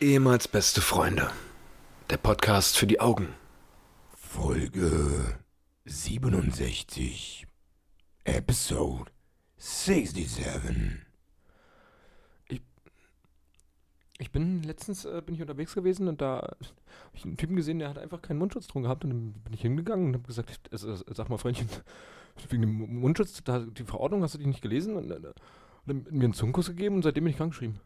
Ehemals beste Freunde. Der Podcast für die Augen. Folge 67. Episode 67. Ich bin letztens äh, bin ich unterwegs gewesen und da habe ich einen Typen gesehen, der hat einfach keinen Mundschutz drum gehabt und dann bin ich hingegangen und habe gesagt, es, es, sag mal Freundchen, wegen dem Mundschutz, da, die Verordnung hast du die nicht gelesen und, und, und mir einen Zungenkuss gegeben und seitdem bin ich krankgeschrieben.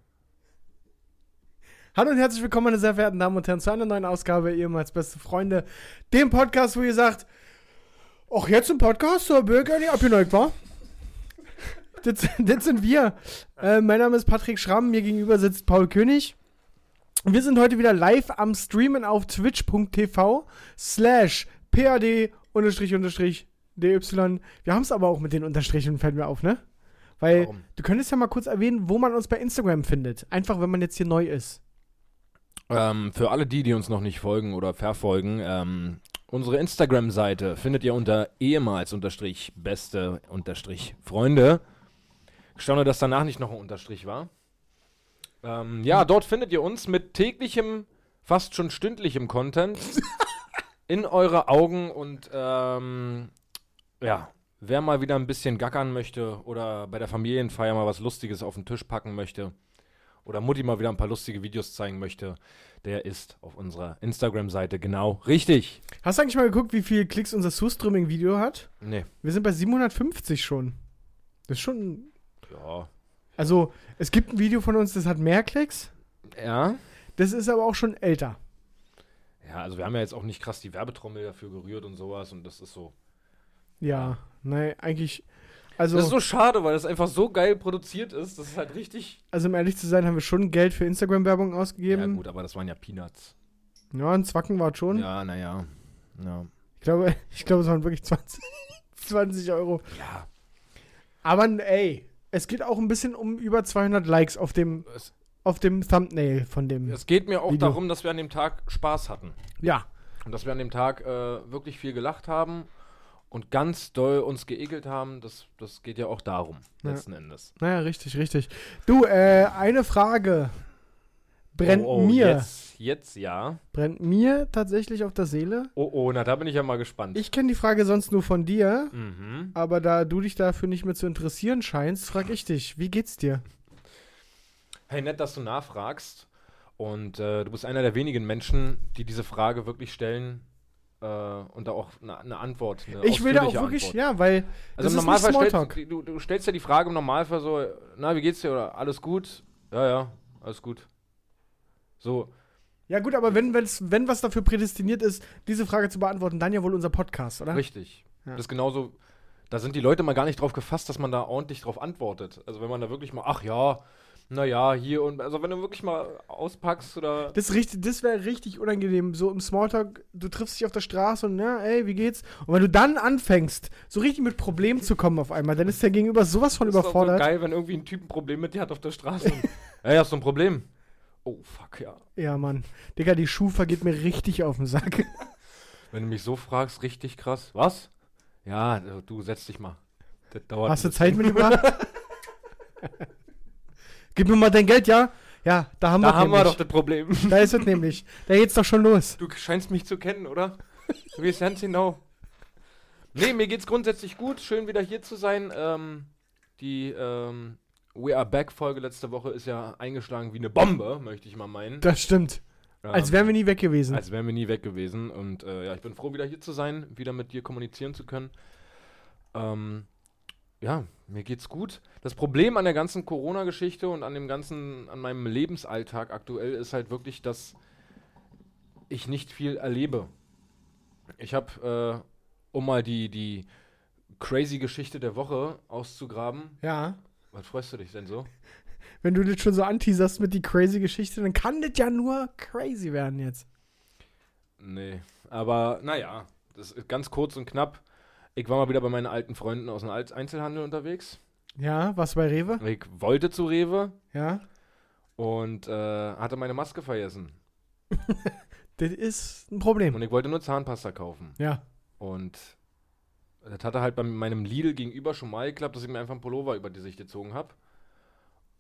Hallo und herzlich willkommen, meine sehr verehrten Damen und Herren, zu einer neuen Ausgabe ehemals beste Freunde, dem Podcast, wo ihr sagt, ach jetzt ein Podcast, so Bürger, nicht abgeneigt, war? Das, das sind wir. Äh, mein Name ist Patrick Schramm, mir gegenüber sitzt Paul König. Wir sind heute wieder live am Streamen auf twitch.tv slash pad unterstrich unterstrich dy. Wir haben es aber auch mit den Unterstrichen, fällt mir auf, ne? Weil Warum? du könntest ja mal kurz erwähnen, wo man uns bei Instagram findet. Einfach, wenn man jetzt hier neu ist. Ähm, für alle die, die uns noch nicht folgen oder verfolgen, ähm, unsere Instagram-Seite findet ihr unter ehemals unterstrich beste unterstrich Freunde. Ich staune, dass danach nicht noch ein Unterstrich war. Ähm, ja, dort findet ihr uns mit täglichem, fast schon stündlichem Content in eure Augen und ähm, ja, wer mal wieder ein bisschen gackern möchte oder bei der Familienfeier mal was Lustiges auf den Tisch packen möchte oder Mutti mal wieder ein paar lustige Videos zeigen möchte, der ist auf unserer Instagram-Seite genau richtig. Hast du eigentlich mal geguckt, wie viele Klicks unser Sue-Streaming-Video hat? Nee. Wir sind bei 750 schon. Das ist schon. Ja. Also, es gibt ein Video von uns, das hat mehr Klicks. Ja. Das ist aber auch schon älter. Ja, also wir haben ja jetzt auch nicht krass die Werbetrommel dafür gerührt und sowas und das ist so. Ja, nein, eigentlich. Also, Das ist so schade, weil das einfach so geil produziert ist. Das ist halt richtig. also, um ehrlich zu sein, haben wir schon Geld für Instagram-Werbung Ja, ausgegeben. gut, aber das waren ja Peanuts. Ja, ein Zwacken war es schon. Ja, naja. Ja. Ich glaube, ich glaube, es waren wirklich 20, 20 Euro. Ja. Aber ey, es geht auch ein bisschen um über 200 Likes auf dem, Es, auf dem Thumbnail von dem. es geht mir auch Video. darum, dass wir an dem Tag Spaß hatten. Ja, Und dass wir an dem Tag äh, wirklich viel gelacht haben und ganz doll uns geekelt haben. Das, das geht ja auch darum, Ja. letzten Endes. naja, richtig, richtig. Du, äh, eine Frage brennt oh, oh, mir, Jetzt, jetzt ja. brennt mir tatsächlich auf der Seele. Oh, oh, na, da bin ich ja mal gespannt. Ich kenne die Frage sonst nur von dir, mhm. aber da du dich dafür nicht mehr zu interessieren scheinst, frage ich dich, wie geht's dir? Hey, nett, dass du nachfragst. Und äh, du bist einer der wenigen Menschen, die diese Frage wirklich stellen äh, und da auch eine eine Antwort. Eine Ich will da auch wirklich, Antwort. ja, weil Also im Normalfall stellst du, du stellst ja die Frage im Normalfall so, na, wie geht's dir oder alles gut? Ja, ja, alles gut. So, Ja gut, aber wenn, wenn was dafür prädestiniert ist, diese Frage zu beantworten, dann ja wohl unser Podcast, oder? richtig. Ja. Das ist genauso, da sind die Leute mal gar nicht drauf gefasst, dass man da ordentlich drauf antwortet. Also wenn man da wirklich mal, ach ja, naja, hier und, also wenn du wirklich mal auspackst oder... Das, richtig- das wäre richtig unangenehm. So im Smalltalk, du triffst dich auf der Straße und ja, ey, wie geht's? Und wenn du dann anfängst, so richtig mit Problemen zu kommen auf einmal, dann ist der Gegenüber sowas von Das ist doch so überfordert. geil, wenn irgendwie ein Typ ein Problem mit dir hat auf der Straße. und, Ey, hast du ein Problem? Oh, fuck, ja. Ja, Mann. Digga, die Schufa geht mir richtig auf den Sack. Wenn du mich so fragst, richtig krass. Was? Ja, du, setz dich mal. Das dauert Hast du Zeit, mein Lieber? Gib mir mal dein Geld, ja? Ja, da haben Da wir haben wir nämlich. doch das Problem. Da ist es nämlich. Da geht's doch schon los. Du scheinst mich zu kennen, oder? Du weißt ganz genau. Nee, mir geht's grundsätzlich gut. Schön wieder hier zu sein. Ähm, die ähm, We Are Back Folge letzte Woche ist ja eingeschlagen wie eine Bombe, möchte ich mal meinen. Das stimmt. Als Ähm, wären wir nie weg gewesen. Als wären wir nie weg gewesen. Und äh, ja, ich bin froh, wieder hier zu sein, wieder mit dir kommunizieren zu können. Ähm, ja, mir geht's gut. Das Problem an der ganzen Corona-Geschichte und an dem ganzen, an meinem Lebensalltag aktuell ist halt wirklich, dass ich nicht viel erlebe. Ich habe, äh, um mal die, die crazy Geschichte der Woche auszugraben. ja. Was freust du dich denn so? Wenn du das schon so anteaserst mit die crazy Geschichte, dann kann das ja nur crazy werden jetzt. Nee, aber naja, das ist ganz kurz und knapp. Ich war mal wieder bei meinen alten Freunden aus dem Einzelhandel unterwegs. Ja, warst du bei Rewe? Ich wollte zu Rewe Ja. und äh, hatte meine Maske vergessen. Das ist ein Problem. Und ich wollte nur Zahnpasta kaufen. Ja. Und das hatte halt bei meinem Lidl gegenüber schon mal geklappt, dass ich mir einfach einen Pullover über die Sicht gezogen habe.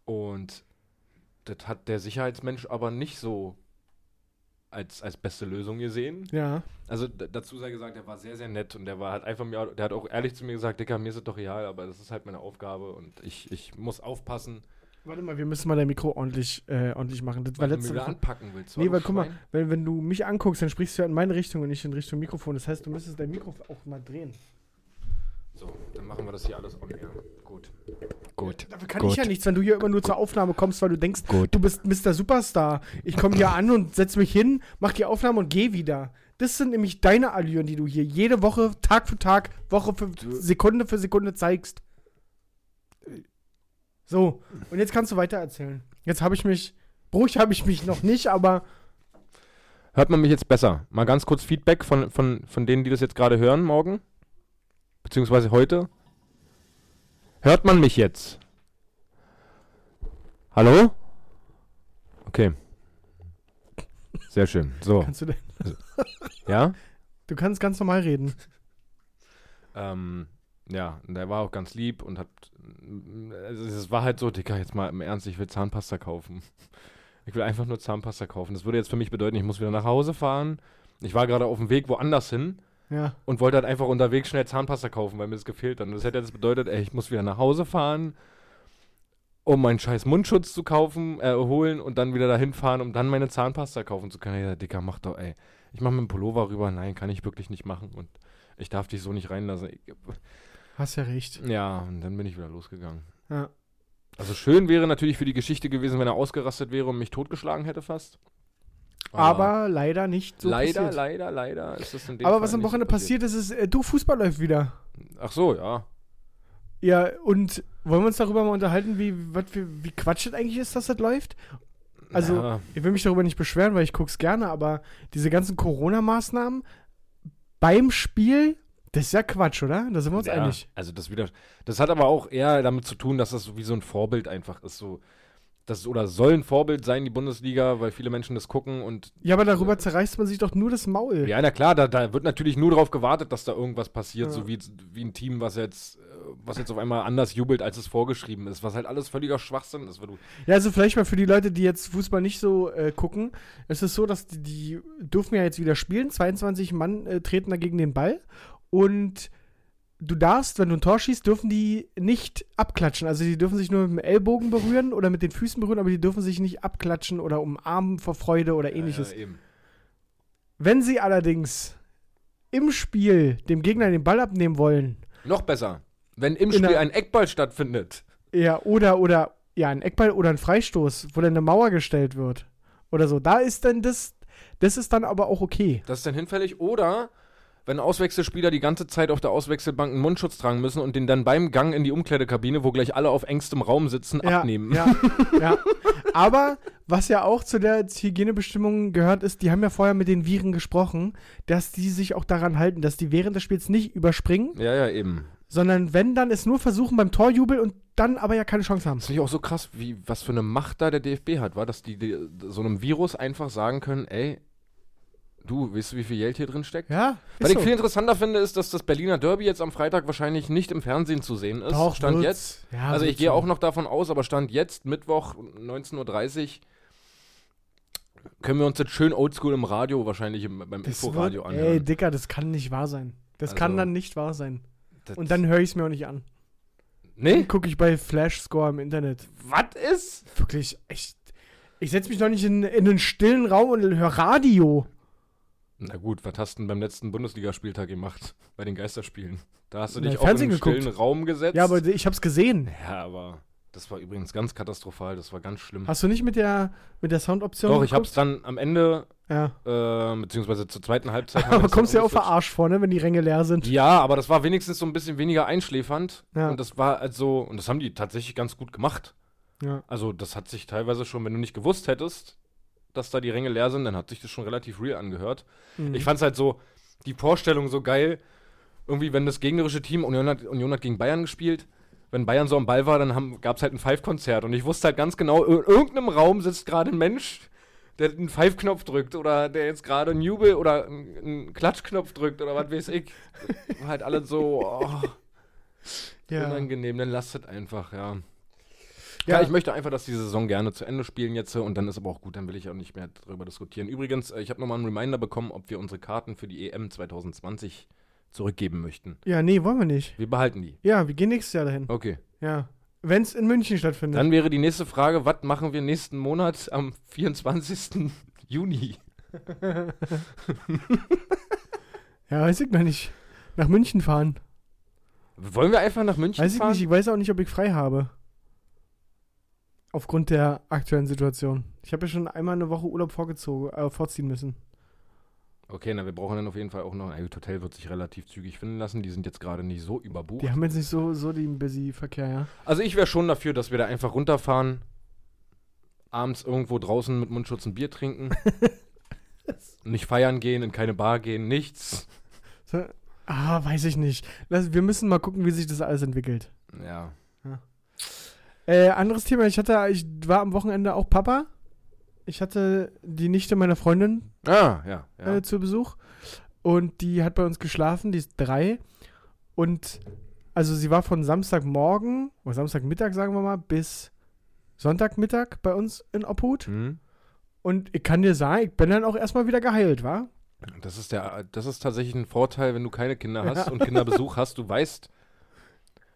Und das hat der Sicherheitsmensch aber nicht so als, als beste Lösung gesehen. Ja. Also dazu sei gesagt, der war sehr, sehr nett und der war halt einfach mir, der hat auch ehrlich zu mir gesagt, Dicker, mir ist es doch real, aber das ist halt meine Aufgabe und ich, ich muss aufpassen, Warte mal, wir müssen mal dein Mikro ordentlich, äh, ordentlich machen. Das war weil du mir letzte Woche. anpacken willst. Nee, weil guck mal, wenn, wenn du mich anguckst, dann sprichst du ja in meine Richtung und nicht in Richtung Mikrofon. Das heißt, du müsstest dein Mikro auch mal drehen. So, dann machen wir das hier alles on air. Gut. Gut. Dafür kann Gut. ich ja nichts, wenn du hier immer nur zur Aufnahme kommst, weil du denkst, Gut. du bist Mr. Superstar. Ich komme hier an und setz mich hin, mach die Aufnahme und geh wieder. Das sind nämlich deine Allüren, die du hier jede Woche, Tag für Tag, Woche für Sekunde für Sekunde zeigst. So, und jetzt kannst du weiter erzählen. Jetzt habe ich mich, ruhig habe ich mich noch nicht, aber Hört man mich jetzt besser? Mal ganz kurz Feedback von, von, von denen, die das jetzt gerade hören morgen? Beziehungsweise heute? Hört man mich jetzt? Hallo? Okay. Sehr schön. So, kannst du, denn- ja? du kannst ganz normal reden. Ähm, ja, und der war auch ganz lieb und hat. Also es war halt so, Dicker, jetzt mal im Ernst, ich will Zahnpasta kaufen. Ich will einfach nur Zahnpasta kaufen. Das würde jetzt für mich bedeuten, ich muss wieder nach Hause fahren. Ich war gerade auf dem Weg woanders hin Ja. und wollte halt einfach unterwegs schnell Zahnpasta kaufen, weil mir das gefehlt hat. Und das hätte jetzt bedeutet, ey, ich muss wieder nach Hause fahren, um meinen scheiß Mundschutz zu kaufen, äh, holen und dann wieder dahin fahren, um dann meine Zahnpasta kaufen zu können. Ja, Dicker, mach doch, ey. Ich mach mit dem Pullover rüber. Nein, kann ich wirklich nicht machen. Und ich darf dich so nicht reinlassen. Ich, Hast ja recht. ja, und dann bin ich wieder losgegangen. Ja. Also schön wäre natürlich für die Geschichte gewesen, wenn er ausgerastet wäre und mich totgeschlagen hätte fast. Aber leider nicht so leider, passiert. leider, leider ist das in dem Aber Fall was am Wochenende passiert ist, ist, äh, du, Fußball läuft wieder. Ach so, ja. Ja, und wollen wir uns darüber mal unterhalten, wie, wat, wie, wie Quatsch das eigentlich ist, dass das läuft? Also, ja, ich will mich darüber nicht beschweren, weil ich guck's gerne, aber diese ganzen Corona-Maßnahmen beim Spiel, das ist ja Quatsch, oder? Da sind wir uns ja, einig. Also das wieder, das hat aber auch eher damit zu tun, dass das so wie so ein Vorbild einfach ist, so das oder soll ein Vorbild sein die Bundesliga, weil viele Menschen das gucken und Ja, aber darüber zerreißt man sich doch nur das Maul. ja, na klar, da, da wird natürlich nur darauf gewartet, dass da irgendwas passiert, Ja. so wie, wie ein Team, was jetzt äh, was jetzt auf einmal anders jubelt, als es vorgeschrieben ist, was halt alles völliger Schwachsinn ist, Ja, also vielleicht mal für die Leute, die jetzt Fußball nicht so äh, gucken. Es ist so, dass die, die dürfen ja jetzt wieder spielen. 22 Mann äh, treten dagegen den Ball. Und du darfst, wenn du ein Tor schießt, dürfen die nicht abklatschen. Also die dürfen sich nur mit dem Ellbogen berühren oder mit den Füßen berühren, aber die dürfen sich nicht abklatschen oder umarmen vor Freude oder ähnliches. Ja, eben. Wenn sie allerdings im Spiel dem Gegner den Ball abnehmen wollen, Noch besser, wenn im Spiel ein Eckball stattfindet. ja, oder, oder, ja, ein Eckball oder ein Freistoß, wo dann eine Mauer gestellt wird oder so, da ist dann das, das ist dann aber auch okay. Das ist dann hinfällig. Oder wenn Auswechselspieler die ganze Zeit auf der Auswechselbank einen Mundschutz tragen müssen und den dann beim Gang in die Umkleidekabine, wo gleich alle auf engstem Raum sitzen, Ja, abnehmen. Ja, ja. Aber was ja auch zu der Hygienebestimmung gehört, ist, die haben ja vorher mit den Viren gesprochen, dass die sich auch daran halten, dass die während des Spiels nicht überspringen, ja, ja, eben. sondern wenn, dann es nur versuchen beim Torjubel und dann aber ja keine Chance haben. Das finde ich auch so krass, wie, was für eine Macht da der DFB hat, war, dass die, die so einem Virus einfach sagen können, ey, du, weißt du, wie viel Geld hier drin steckt? Ja, Was ich so. viel interessanter finde, ist, dass das Berliner Derby jetzt am Freitag wahrscheinlich nicht im Fernsehen zu sehen ist. Doch, Stand jetzt. Ja, also ich gehe schon. auch noch davon aus, aber Stand jetzt, Mittwoch, 19.30 Uhr, können wir uns jetzt schön oldschool im Radio wahrscheinlich im, beim Inforadio wird, ey, anhören. Dicker, das kann nicht wahr sein. Das Also, kann dann nicht wahr sein. Und dann höre ich es mir auch nicht an. Nee? Dann gucke ich bei Flash Score im Internet. Was ist? Wirklich, echt. Ich setze mich doch nicht in, in einen stillen Raum und höre Radio. Na gut, was hast du denn beim letzten Bundesligaspieltag gemacht? Bei den Geisterspielen. Da hast du Na, dich auch Fernsehen in einen geguckt. stillen Raum gesetzt. Ja, aber ich hab's gesehen. Ja, aber das war übrigens ganz katastrophal. Das war ganz schlimm. Hast du nicht mit der, mit der Soundoption Doch, ich geguckt? hab's dann am Ende, Ja. äh, beziehungsweise zur zweiten Halbzeit. haben wir Aber das kommst du ja dann auch verarscht vor, ne, wenn die Ränge leer sind. Ja, aber das war wenigstens so ein bisschen weniger einschläfernd. Ja. Und das war also, und das haben die tatsächlich ganz gut gemacht. Ja. Also, das hat sich teilweise schon, wenn du nicht gewusst hättest, dass da die Ränge leer sind, dann hat sich das schon relativ real angehört. Mhm. Ich fand's halt so, die Vorstellung so geil, irgendwie, wenn das gegnerische Team, Union hat, Union hat gegen Bayern gespielt, wenn Bayern so am Ball war, dann gab es halt ein Five-Konzert und ich wusste halt ganz genau, in irgendeinem Raum sitzt gerade ein Mensch, der einen Five-Knopf drückt oder der jetzt gerade einen Jubel oder einen, Klatschknopf drückt oder was weiß ich. Halt alles so oh, ja. unangenehm, dann lasst es einfach, ja. Ja, Ja. ich möchte einfach, dass die Saison gerne zu Ende spielen jetzt und dann ist aber auch gut, dann will ich auch nicht mehr darüber diskutieren. Übrigens, äh, ich habe nochmal einen Reminder bekommen, ob wir unsere Karten für die EM 2020 zurückgeben möchten. Ja, nee, wollen wir nicht. Wir behalten die. Ja, wir gehen nächstes Jahr dahin. Okay. Ja. Wenn es in München stattfindet. Dann wäre die nächste Frage, was machen wir nächsten Monat am 24. Juni? ja, weiß ich noch nicht. Nach München fahren. Wollen wir einfach nach München Weiß ich fahren? nicht. Ich weiß auch nicht, ob ich frei habe. Aufgrund der aktuellen Situation. Ich habe ja schon einmal eine Woche Urlaub vorgezogen, äh, vorziehen müssen. Okay, na, wir brauchen dann auf jeden Fall auch noch. Ein Hotel wird sich relativ zügig finden lassen. Die sind jetzt gerade nicht so überbucht. Die haben jetzt nicht so, so den busy Verkehr, ja. Also ich wäre schon dafür, dass wir da einfach runterfahren, abends irgendwo draußen mit Mundschutz ein Bier trinken, nicht feiern gehen, in keine Bar gehen, nichts. So, ah, weiß ich nicht. Wir müssen mal gucken, wie sich das alles entwickelt. Ja. Äh, anderes Thema, ich hatte, ich war am Wochenende auch Papa. Ich hatte die Nichte meiner Freundin Ah, ja. ja. äh, zu Besuch. Und die hat bei uns geschlafen, die ist drei. Und also sie war von Samstagmorgen, oder Samstagmittag, sagen wir mal, bis Sonntagmittag bei uns in Obhut. Hm. Und ich kann dir sagen, ich bin dann auch erstmal wieder geheilt, war? Das ist der, das ist tatsächlich ein Vorteil, wenn du keine Kinder hast und Kinderbesuch hast. Du weißt,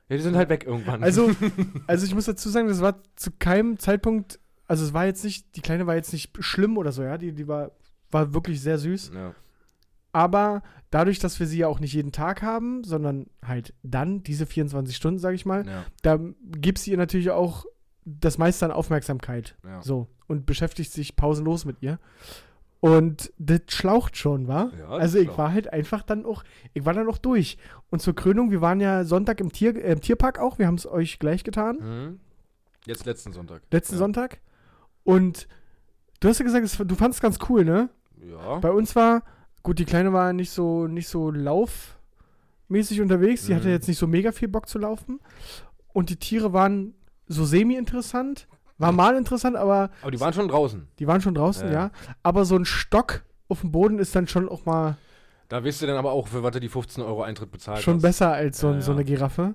ja, die sind halt weg irgendwann. Also, also ich muss dazu sagen, das war zu keinem Zeitpunkt, also es war jetzt nicht, die Kleine war jetzt nicht schlimm oder so, ja, die, die war, war wirklich sehr süß. ja. Aber dadurch, dass wir sie ja auch nicht jeden Tag haben, sondern halt dann diese 24 Stunden, sage ich mal, Ja, da gibst du ihr natürlich auch das meiste an Aufmerksamkeit. ja. So. Und beschäftigt sich pausenlos mit ihr. Und das schlaucht schon, war? Ja, also ich war halt einfach dann auch, ich war dann auch durch. Und zur Krönung, wir waren ja Sonntag im, Tier, äh, im Tierpark auch, wir haben es euch gleich getan, Hm. Jetzt letzten Sonntag. letzten ja. Sonntag. Und du hast ja gesagt, es, du fandest es ganz cool, ne? Ja. Bei uns war, gut, die Kleine war nicht so, nicht so laufmäßig unterwegs. Die hatte Mhm. jetzt nicht so mega viel Bock zu laufen. Und die Tiere waren so semi-interessant. War mal interessant, aber Aber die waren schon draußen. die waren schon draußen, Ja. ja. Aber so ein Stock auf dem Boden ist dann schon auch mal Da wisst ihr dann aber auch, für was du die 15 Euro Eintritt bezahlt schon hast. besser als so, Ja, so eine Giraffe.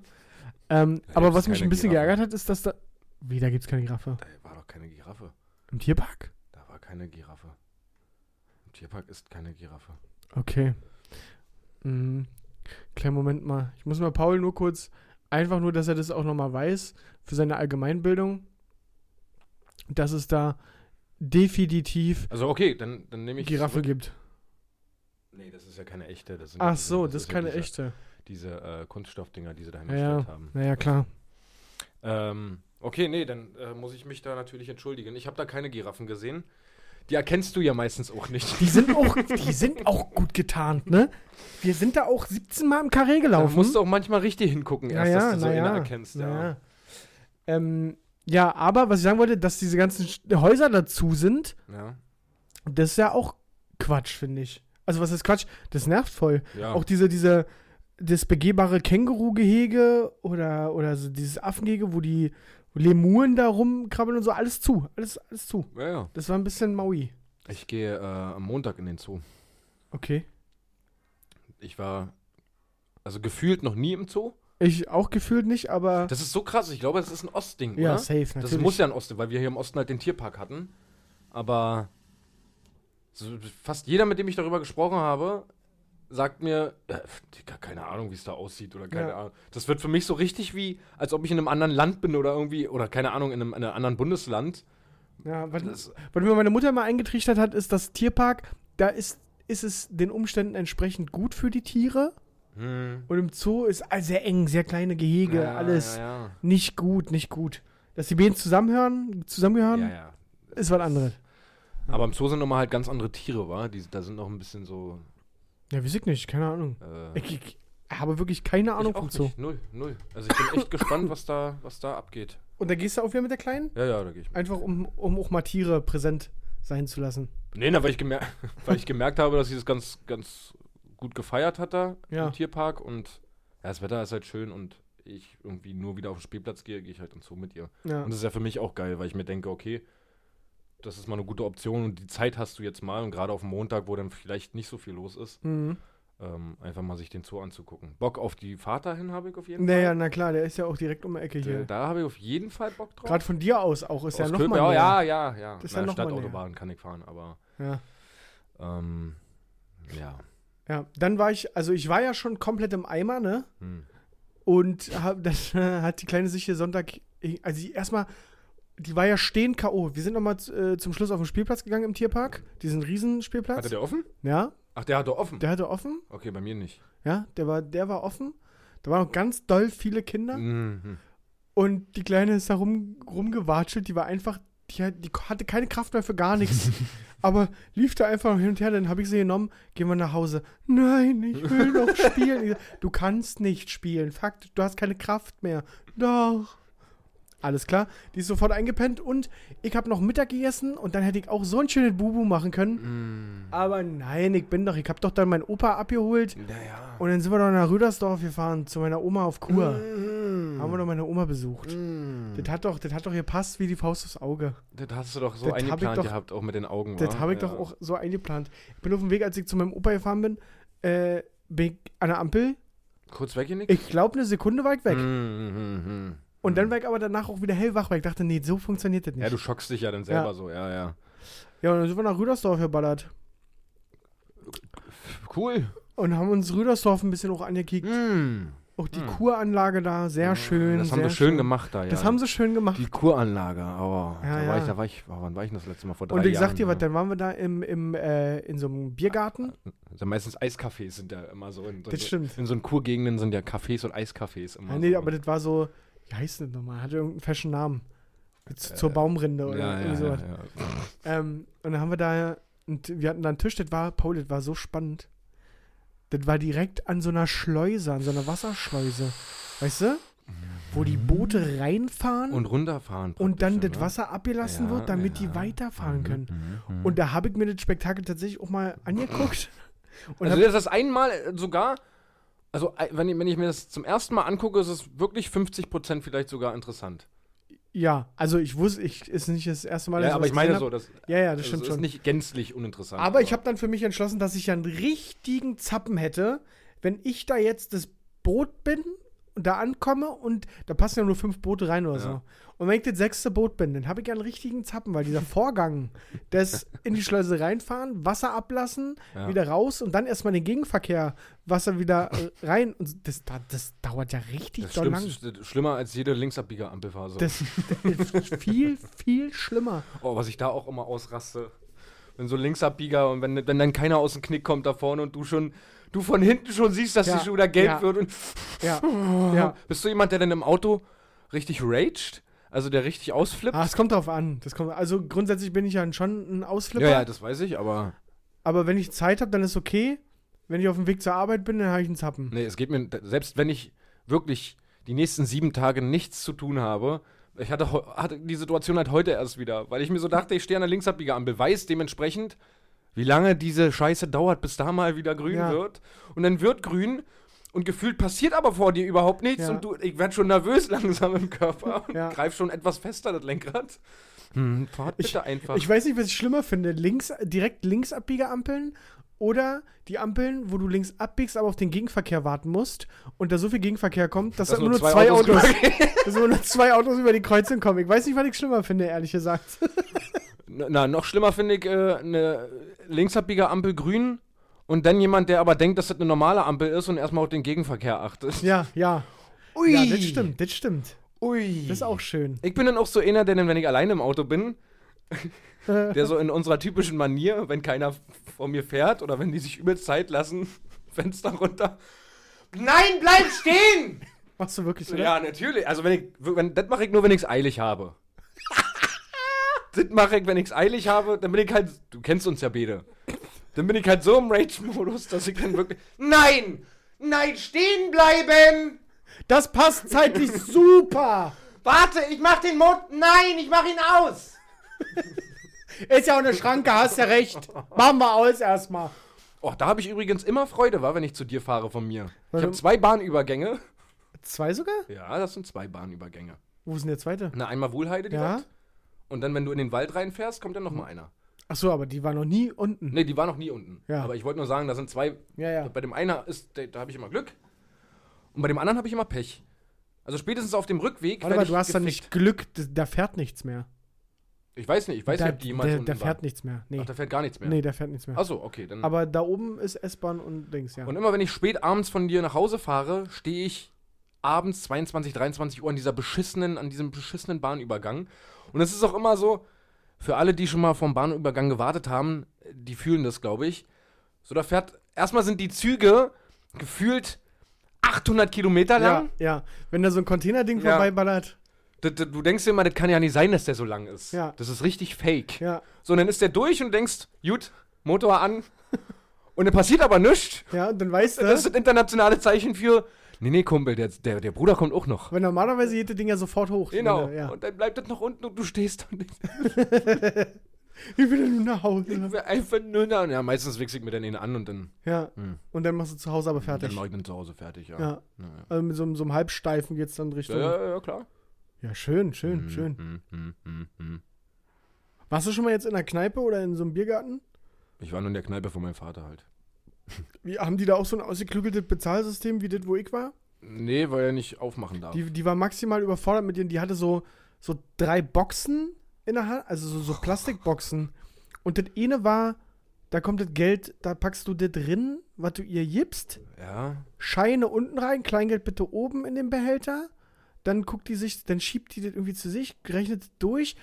Ähm, aber gibt's was mich ein bisschen Giraffe. geärgert hat, ist, dass da. Wie, da gibt es keine Giraffe? Da war doch keine Giraffe. Im Tierpark? Da war keine Giraffe. Im Tierpark ist keine Giraffe. Okay. Mhm. Kleinen Moment mal. Ich muss mal Paul nur kurz, einfach nur, dass er das auch nochmal weiß, für seine Allgemeinbildung, dass es da definitiv Also okay, dann, dann nehme ich Giraffe gibt. Nee, das ist ja keine echte. Das sind ja Ach diese- so, das ist ja keine diese, echte. Diese äh, Kunststoffdinger, die sie da Ja, hingestellt ja. haben. Naja, klar. Ähm, okay, nee, dann äh, muss ich mich da natürlich entschuldigen. Ich habe da keine Giraffen gesehen. Die erkennst du ja meistens auch nicht. Die sind auch, die sind auch gut getarnt, ne? Wir sind da auch 17 Mal im Karree Da gelaufen. musst du auch manchmal richtig hingucken, Ja, erst, ja, dass du so na eine ja, erkennst. Ja. na ja. Ähm, ja, aber was ich sagen wollte, dass diese ganzen Häuser dazu sind, Ja. das ist ja auch Quatsch, finde ich. Also was ist Quatsch? Das nervt voll. ja. Auch diese, diese, das begehbare Känguru-Gehege oder, oder so dieses Affengehege, wo die Lemuren da rumkrabbeln und so, alles zu. Alles, alles zu. ja, ja. Das war ein bisschen Maui. Ich gehe äh, am Montag in den Zoo. Okay. Ich war also gefühlt noch nie im Zoo. Ich auch gefühlt nicht, aber. Das ist so krass. Ich glaube, das ist ein Ostding, ja, oder? safe, natürlich. Das muss ja ein Osten, weil wir hier im Osten halt den Tierpark hatten. Aber so fast jeder, mit dem ich darüber gesprochen habe, sagt mir, äh, Digga, keine Ahnung, wie es da aussieht oder keine Ja. Ahnung. Das wird für mich so richtig wie, als ob ich in einem anderen Land bin oder irgendwie, oder keine Ahnung, in einem, in einem anderen Bundesland. Ja, was, Das, was mir meine Mutter mal eingetrichtert hat, ist, dass Tierpark, da ist, ist es den Umständen entsprechend gut für die Tiere. Hm, Und im Zoo ist alles sehr eng, sehr kleine Gehege, ja, alles Ja, ja. nicht gut, nicht gut. Dass die Bienen zusammenhören, zusammengehören, ist was anderes. Aber im Zoo sind nochmal halt ganz andere Tiere, wa? Die, da sind noch ein bisschen so. Ja, weiß ich nicht, keine Ahnung. Äh, Ich, ich habe wirklich keine Ahnung vom Zoo. nicht. Null, null. Also ich bin echt gespannt, was da, was da abgeht. Und da gehst du auch wieder mit der Kleinen? Ja, ja, da gehe ich mit. Einfach um, um auch mal Tiere präsent sein zu lassen. Nee, na, weil ich, gemer weil ich gemerkt habe, dass sie das ganz, ganz gut gefeiert hat da Ja. im Tierpark und ja, das Wetter ist halt schön und ich irgendwie nur wieder auf den Spielplatz gehe, gehe ich halt ins Zoo mit ihr. Ja. Und das ist ja für mich auch geil, weil ich mir denke, okay, das ist mal eine gute Option und die Zeit hast du jetzt mal und gerade auf dem Montag, wo dann vielleicht nicht so viel los ist, Mhm. Ähm, einfach mal sich den Zoo anzugucken. Bock auf die Fahrt dahin habe ich auf jeden Naja, Fall. na klar, der ist ja auch direkt um die Ecke hier. Da habe ich auf jeden Fall Bock drauf. Gerade von dir aus auch ist ja Aus ja, näher. ja, ja, ja. Das ist Na, ja noch. Stadtautobahn kann ich fahren, aber ja. ähm, ja. Ja, dann war ich, also ich war ja schon komplett im Eimer, ne? Hm. Und hab, dann äh, hat die Kleine sich hier Sonntag, also erstmal, die war ja stehen K.O. Wir sind nochmal äh, zum Schluss auf den Spielplatz gegangen im Tierpark, diesen Riesenspielplatz. Hatte der offen? ja, Ach, der hatte offen. der hatte offen, okay, bei mir nicht. ja, der war, der war offen. Da waren noch ganz doll viele Kinder. Mhm. Und die Kleine ist da rum, rumgewatschelt, die war einfach, die, die hatte keine Kraft mehr für gar nichts. aber lief da einfach hin und her, dann habe ich sie genommen, gehen wir nach Hause. Nein, ich will noch spielen. Du kannst nicht spielen. Fakt, du hast keine Kraft mehr. Doch. Alles klar, die ist sofort eingepennt und ich habe noch Mittag gegessen und dann hätte ich auch so ein schönes Bubu machen können. Mhm. Aber nein, ich bin doch, ich habe doch dann meinen Opa abgeholt Naja. und dann sind wir doch nach Rüdersdorf gefahren zu meiner Oma auf Kur. Mhm. Haben wir doch meine Oma besucht. Mhm. Das hat doch, das hat doch gepasst wie die Faust aufs Auge. Das hast du doch so Das eingeplant doch- gehabt, auch mit den Augen. Das habe ich ja. doch auch so eingeplant. Ich bin auf dem Weg, als ich zu meinem Opa gefahren bin, äh, bin ich an der Ampel. Kurz weggenickt? Ich glaube, eine Sekunde war ich weg. Mhm, mhm, mhm. Und dann war ich aber danach auch wieder hellwach, weil ich dachte, nee, so funktioniert das nicht. Ja, du schockst dich ja dann selber Ja. so, ja, ja. ja, und dann sind wir nach Rüdersdorf geballert. Cool. Und haben uns Rüdersdorf ein bisschen auch angekickt. Mhm. Auch die Mhm. Kuranlage da, sehr schön. Das haben sie schön gemacht da, ja. Das haben sie schön gemacht. Die Kuranlage, aber Ja, da, ja. War ich, da war ich, wann war ich das letzte Mal? Vor drei Und ich Jahren, sag dir was, ja. dann waren wir da im, im, äh, in so einem Biergarten. Also meistens Eiscafés sind ja immer so. In, Das so, stimmt. In so einen Kurgegenden sind ja Cafés und Eiscafés immer Ja, nee, so. aber das war so, wie heißt das nochmal? Hatte irgendeinen fashion Namen. Z- Zur Äh, Baumrinde oder ja, irgendwie sowas. Ähm, und dann haben wir da, und wir hatten da einen Tisch, das war, Paul, das war so spannend. Das war direkt an so einer Schleuse, an so einer Wasserschleuse. Weißt du? Wo die Boote reinfahren und, Und runterfahren. dann praktisch, das ne? Wasser abgelassen Ja, wird, damit ja. die weiterfahren Mhm, können. mhm, mhm. Und da habe ich mir das Spektakel tatsächlich auch mal angeguckt. Und also das ist das einmal äh, sogar, also äh, wenn ich, wenn ich mir das zum ersten Mal angucke, ist es wirklich 50% vielleicht sogar interessant. Ja, also ich wusste, ich ist nicht das erste Mal, dass ja, aber ich meine so, hab. das, Ja, ja, das das stimmt ist schon. nicht gänzlich uninteressant. Aber ich habe dann für mich entschlossen, dass ich ja einen richtigen Zappen hätte, wenn ich da jetzt das Boot bin da ankomme und da passen ja nur fünf Boote rein oder Ja. so. Und wenn ich das sechste Boot bin, dann habe ich ja einen richtigen Zappen, weil dieser Vorgang, das in die Schleuse reinfahren, Wasser ablassen, Ja. wieder raus und dann erstmal den Gegenverkehr, Wasser wieder äh, rein. Und das, da- das dauert ja richtig das doll lang. Schlimmer als jede Linksabbieger-Ampelphase. Das, das ist viel, viel schlimmer. Oh, was ich da auch immer ausraste. Wenn so Linksabbieger und wenn, wenn dann keiner aus dem Knick kommt da vorne und du schon, du von hinten schon siehst, dass Ja, die schon wieder gelb ja. wird und Ja, ja. bist du jemand, der dann im Auto richtig raged? Also der richtig ausflippt? Ah, es kommt drauf an. Das kommt, also grundsätzlich bin ich ja schon ein Ausflipper. ja, ja, das weiß ich, aber Aber wenn ich Zeit habe, dann ist okay. Wenn ich auf dem Weg zur Arbeit bin, dann habe ich einen Zappen. nee, es geht mir, selbst wenn ich wirklich die nächsten sieben Tage nichts zu tun habe, ich hatte, hatte die Situation halt heute erst wieder, weil ich mir so dachte, ich stehe an der Linksabbieger-Ampel, weiß dementsprechend, wie lange diese Scheiße dauert, bis da mal wieder grün Ja. wird. Und dann wird grün und gefühlt passiert aber vor dir überhaupt nichts Ja. und du, ich werde schon nervös langsam im Körper und Ja. greif schon etwas fester das Lenkrad. Hm, fahrt bitte einfach. Ich weiß nicht, was ich schlimmer finde. Links, direkt Linksabbieger-Ampeln oder die Ampeln, wo du links abbiegst, aber auf den Gegenverkehr warten musst und da so viel Gegenverkehr kommt, dass, Dass da immer nur zwei, Autos, übergehen. dass immer nur zwei Autos über die Kreuzung kommen. Ich weiß nicht, was ich schlimmer finde, ehrlich gesagt. Na, noch schlimmer finde ich äh, eine Linksabbieger-Ampel grün und dann jemand, der aber denkt, dass das eine normale Ampel ist und erstmal auf den Gegenverkehr achtet. ja, ja. Ui. Ja, das stimmt, das stimmt. Ui. Das ist auch schön. Ich bin dann auch so einer, der dann, wenn ich alleine im Auto bin, der so in unserer typischen Manier, wenn keiner vor mir fährt oder wenn die sich übelst Zeit lassen, Fenster runter. Nein, bleib stehen! Machst du wirklich, oder? Ja, natürlich. Also wenn ich, wenn, das mache ich nur, wenn ich es eilig habe. Das mache ich, wenn ich es eilig habe, dann bin ich halt, du kennst uns ja beide. Dann bin ich halt so im Rage-Modus, dass ich dann wirklich, nein, nein, stehen bleiben! Das passt zeitlich super. Warte, ich mach den Mod, nein, ich mach ihn aus! Ist ja auch eine Schranke, hast ja recht. Machen wir aus erstmal. Oh, da habe ich übrigens immer Freude, wa, wenn ich zu dir fahre von mir. Ich habe zwei Bahnübergänge. Zwei sogar? Ja, das sind zwei Bahnübergänge. Wo ist denn der zweite? Na, einmal Wohlheide Ja. Und dann, wenn du in den Wald reinfährst, kommt dann noch mal einer. Achso, aber die war noch nie unten. Ne, die war noch nie unten. Ja. Aber ich wollte nur sagen, da sind zwei. Ja, ja. Bei dem einen ist, da, da habe ich immer Glück. Und bei dem anderen habe ich immer Pech. Also spätestens auf dem Rückweg. Warte mal, du hast da gefickt. nicht Glück, da fährt nichts mehr. Ich weiß nicht, ich weiß da, nicht, ob die jemals der, unten der fährt war. nichts mehr. Nee. Ach, da fährt gar nichts mehr. nee, der fährt nichts mehr. Achso, okay. Dann Aber da oben ist S-Bahn und Dings, ja. Und immer wenn ich spät abends von dir nach Hause fahre, stehe ich abends 22, 23 Uhr an dieser beschissenen, an diesem beschissenen Bahnübergang. Und es ist auch immer so, für alle, die schon mal vom Bahnübergang gewartet haben, die fühlen das, glaube ich. So, da fährt, erstmal sind die Züge gefühlt 800 Kilometer ja, lang. ja. Wenn da so ein Containerding Ja. vorbeiballert. D- d- Du denkst dir immer, das kann ja nicht sein, dass der so lang ist. Ja. Das ist richtig fake. Ja, So, und dann ist der durch und du denkst, gut, Motor an. und dann passiert aber nichts. ja, und dann weißt du, Das ist das internationale Zeichen für, nee, nee, Kumpel, der, der, der Bruder kommt auch noch. weil normalerweise geht das Ding ja sofort hoch. Genau. Ja. Und dann bleibt das noch unten und du stehst und denkst, Ich will nur nach Hause. ich will einfach nur da. Und ja, meistens wechsel ich mir dann ihn an und dann, Ja. Hm. Und dann machst du zu Hause aber dann fertig. mache ich dann zu Hause fertig, ja. Ja. Ja, ja. Also mit so, einem- so einem Halbsteifen geht's dann Ja, Richtung. ja, ja, klar. Ja, schön, schön, schön. Hm, hm, hm, hm. Warst du schon mal jetzt in der Kneipe oder in so einem Biergarten? Ich war nur in der Kneipe von meinem Vater halt. Wie, haben die da auch so ein ausgeklügeltes Bezahlsystem wie das, wo ich war? Nee, weil er nicht aufmachen darf. Die, die war maximal überfordert mit denen. Die hatte so, so drei Boxen in der Hand, also so, so Plastikboxen. Und das eine war, da kommt das Geld, da packst du das drin, was du ihr gibst. ja. Scheine unten rein, Kleingeld bitte oben in den Behälter. Dann guckt die sich, dann schiebt die das irgendwie zu sich, rechnet durch,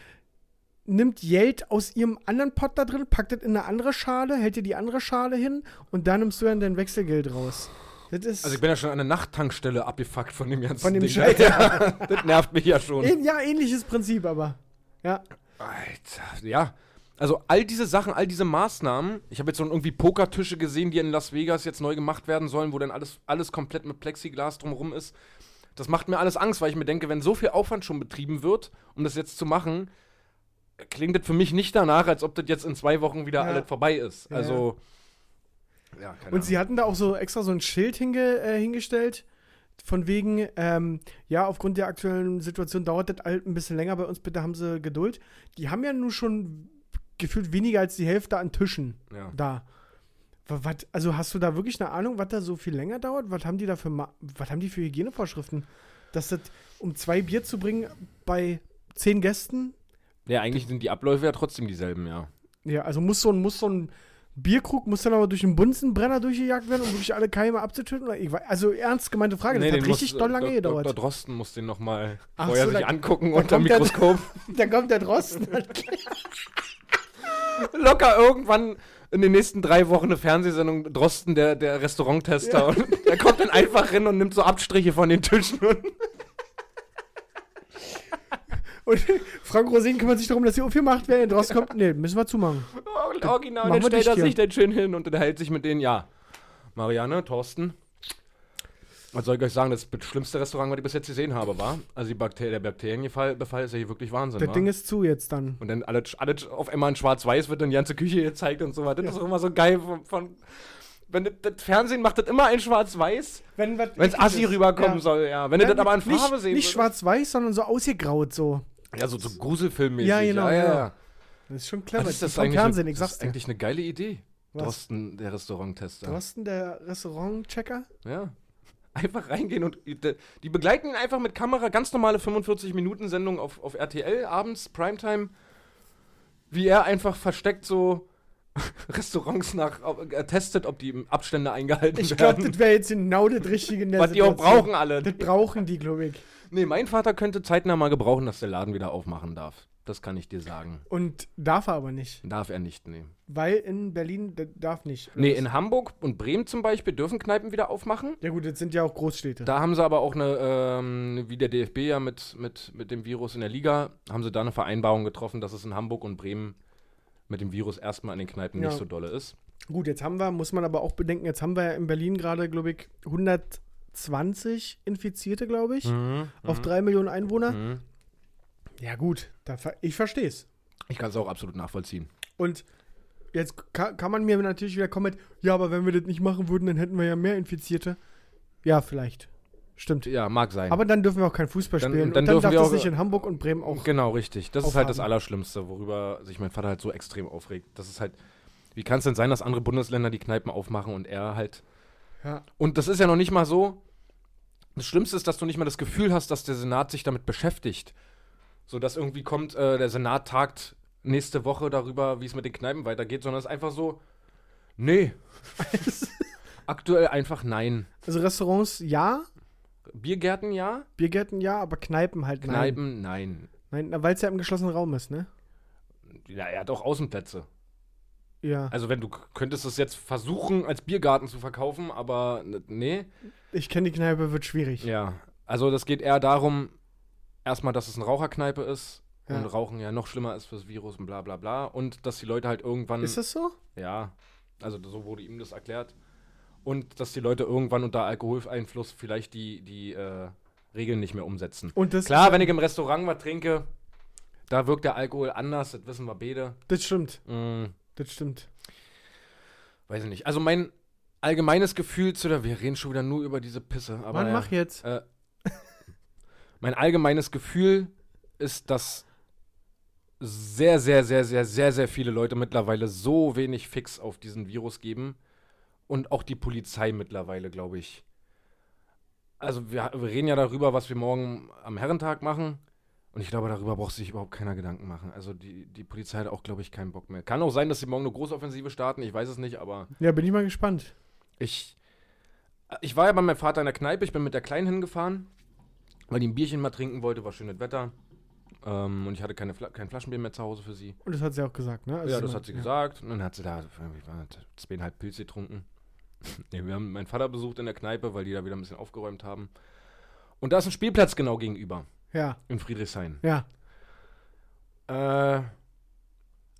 nimmt Geld aus ihrem anderen Pot da drin, packt das in eine andere Schale, hält dir die andere Schale hin und dann nimmst du dann dein Wechselgeld raus. Das ist Also ich bin ja schon an der Nachttankstelle abgefuckt von dem ganzen Von dem Ding. Scheiß. Ja, das nervt mich ja schon. ja ähnliches Prinzip, aber ja. Alter, ja. Also all diese Sachen, all diese Maßnahmen. Ich habe jetzt so irgendwie Pokertische gesehen, die in Las Vegas jetzt neu gemacht werden sollen, wo dann alles, alles komplett mit Plexiglas drumherum ist. Das macht mir alles Angst, weil ich mir denke, wenn so viel Aufwand schon betrieben wird, um das jetzt zu machen, klingt das für mich nicht danach, als ob das jetzt in zwei Wochen wieder Ja. alles vorbei ist. Also, ja, keine Und sie hatten da auch so extra so ein Schild hinge, äh, hingestellt, von wegen, ähm, ja, aufgrund der aktuellen Situation dauert das halt ein bisschen länger bei uns, bitte haben sie Geduld. Die haben ja nun schon gefühlt weniger als die Hälfte an Tischen Ja. da. Wa- wat, also hast du da wirklich eine Ahnung, was da so viel länger dauert? Was haben die da für, Ma was haben die für Hygienevorschriften? Dass das, um zwei Bier zu bringen bei zehn Gästen? Ja, eigentlich sind die Abläufe ja trotzdem dieselben, ja. Ja, also muss so ein, muss so ein Bierkrug, muss dann aber durch einen Bunsenbrenner durchgejagt werden, um wirklich alle Keime abzutöten? Also ernst gemeinte Frage, das den hat richtig muss- doll lange Dr. gedauert. Dr. Drosten muss den nochmal vorher so, sich da- angucken da unter kommt der- Mikroskop. Da kommt der Drosten. locker irgendwann in den nächsten drei Wochen eine Fernsehsendung Drosten, der, der Restauranttester. Und der kommt dann einfach hin und nimmt so Abstriche von den Tischen. Und Und Frank Rosin kümmert sich darum, dass hier aufgemacht werden. Drosten kommt, nee, müssen wir zumachen. original, machen dann stellt er sich dann schön hin und unterhält sich mit denen. Ja, Marianne, Thorsten. Was soll ich euch sagen, das schlimmste Restaurant, was ich bis jetzt gesehen habe, war. Also die Bakter der Bakterienbefall Befall ist ja hier wirklich Wahnsinn. Das wa? Ding ist zu jetzt dann. Und dann alles, alles auf einmal in Schwarz-Weiß wird dann die ganze Küche gezeigt und so weiter. Das ist auch immer so geil von. von wenn das, das Fernsehen macht das immer in Schwarz-Weiß, Wenn wenn es Assi rüberkommen soll, ja. Wenn du das aber in Farbe nicht, sehen Nicht schwarz-weiß, sondern so ausgegraut so. Ja, so, so Gruselfilmmäßig. Ja, genau, Ja, ja. ja. Das ist schon clever. Was ist das vom eigentlich? Fernsehen, eine, ich das sag's ist dir. eigentlich eine geile Idee. Was? Drosten, der Restauranttester. Drosten, der Restaurant-Checker? Ja. Einfach reingehen und die, die begleiten ihn einfach mit Kamera, ganz normale 45-Minuten-Sendung auf, auf RTL, abends, Primetime, wie er einfach versteckt so Restaurants nach, er testet, ob die Abstände eingehalten Ich glaube, werden. das wäre jetzt genau das Richtige in der was die auch brauchen alle. Das brauchen die, glaube ich. Nee, mein Vater könnte zeitnah mal gebrauchen, dass der Laden wieder aufmachen darf. Das kann ich dir sagen. Und darf er aber nicht. Darf er nicht nehmen. Weil in Berlin, darf nicht. Nee, was? in Hamburg und Bremen zum Beispiel dürfen Kneipen wieder aufmachen. Ja gut, das sind ja auch Großstädte. Da haben sie aber auch eine, ähm, wie der DFB ja mit, mit, mit dem Virus in der Liga, haben sie da eine Vereinbarung getroffen, dass es in Hamburg und Bremen mit dem Virus erstmal in den Kneipen Ja. nicht so dolle ist. Gut, jetzt haben wir, muss man aber auch bedenken, jetzt haben wir ja in Berlin gerade, glaube ich, 120 Infizierte, glaube ich, auf drei Millionen Einwohner. Mhm. Ja gut, da, ich verstehe es. Ich kann es auch absolut nachvollziehen. Und jetzt ka kann man mir natürlich wieder kommen mit, ja, aber wenn wir das nicht machen würden, dann hätten wir ja mehr Infizierte. Ja, vielleicht. Stimmt. Ja, mag sein. Aber dann dürfen wir auch kein Fußball Dann- spielen. dann und dann dürfen darf wir das auch- nicht in Hamburg und Bremen auch. Genau, richtig. Das ist halt das aufhaben. Allerschlimmste, worüber sich mein Vater halt so extrem aufregt. Das ist halt, wie kann es denn sein, dass andere Bundesländer die Kneipen aufmachen und er halt. Ja. Und das ist ja noch nicht mal so. Das Schlimmste ist, dass du nicht mal das Gefühl hast, dass der Senat sich damit beschäftigt. So dass irgendwie kommt, äh, der Senat tagt nächste Woche darüber, wie es mit den Kneipen weitergeht, sondern es ist einfach so, nee. Aktuell einfach nein. Also Restaurants ja, Biergärten ja, Biergärten ja, aber Kneipen halt nein. Kneipen nein. Nein, weil es ja im geschlossenen Raum ist, ne? Ja, er hat auch Außenplätze. Ja. Also wenn du könntest es jetzt versuchen, als Biergarten zu verkaufen, aber nee. Ich kenne die Kneipe, wird schwierig. Ja. Also das geht eher darum, erstmal, dass es eine Raucherkneipe ist Ja. und Rauchen ja noch schlimmer ist fürs Virus und bla bla bla. Und dass die Leute halt irgendwann. Ist das so? Ja. Also so wurde ihm das erklärt. Und dass die Leute irgendwann unter Alkoholeinfluss vielleicht die, die äh, Regeln nicht mehr umsetzen. Und das Klar, wenn ich im Restaurant was trinke, da wirkt der Alkohol anders, das wissen wir beide. Das stimmt. Mm. Das stimmt. Weiß ich nicht. Also mein allgemeines Gefühl zu der, wir reden schon wieder nur über diese Pisse, aber Mann, ja. mach jetzt. Äh, mein allgemeines Gefühl ist, dass sehr, sehr, sehr, sehr, sehr, sehr viele Leute mittlerweile so wenig Fix auf diesen Virus geben und auch die Polizei mittlerweile, glaube ich. Also wir, wir reden ja darüber, was wir morgen am Herrentag machen. Und ich glaube, darüber braucht sich überhaupt keiner Gedanken machen. Also die, die Polizei hat auch, glaube ich, keinen Bock mehr. Kann auch sein, dass sie morgen eine Großoffensive starten, ich weiß es nicht, aber Ja, bin ich mal gespannt. ich, ich war ja bei meinem Vater in der Kneipe, ich bin mit der Kleinen hingefahren, weil die ein Bierchen mal trinken wollte, war schönes Wetter. Ähm, und ich hatte keine Fla kein Flaschenbier mehr zu Hause für sie. Und das hat sie auch gesagt, ne? Also ja, das hat sie gesagt. Und dann hat sie da das zweieinhalb Pilze getrunken. nee, wir haben meinen Vater besucht in der Kneipe, weil die da wieder ein bisschen aufgeräumt haben. Und da ist ein Spielplatz genau gegenüber, Ja, in Friedrichshain. ja. Äh,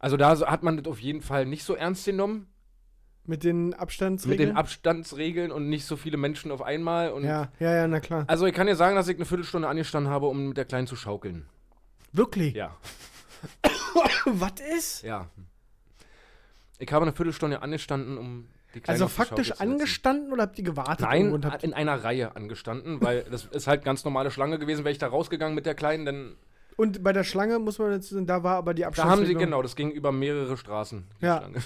also da hat man das auf jeden Fall nicht so ernst genommen. Mit den Mit Abstandsregeln. den Abstandsregeln und nicht so viele Menschen auf einmal. Und ja, ja, ja, na klar. Also ich kann dir sagen, dass ich eine Viertelstunde angestanden habe, um mit der Kleinen zu schaukeln. Wirklich? Ja. Was ist? Ja. Ich habe eine Viertelstunde angestanden, um Also faktisch angestanden oder habt ihr gewartet? Nein, irgendwo und habt, in einer Reihe angestanden, weil das ist halt ganz normale Schlange gewesen. Wäre ich da rausgegangen mit der Kleinen, denn und bei der Schlange muss man dazu sagen, da war aber die da haben sie, genau, das ging über mehrere Straßen, die Ja. Schlange.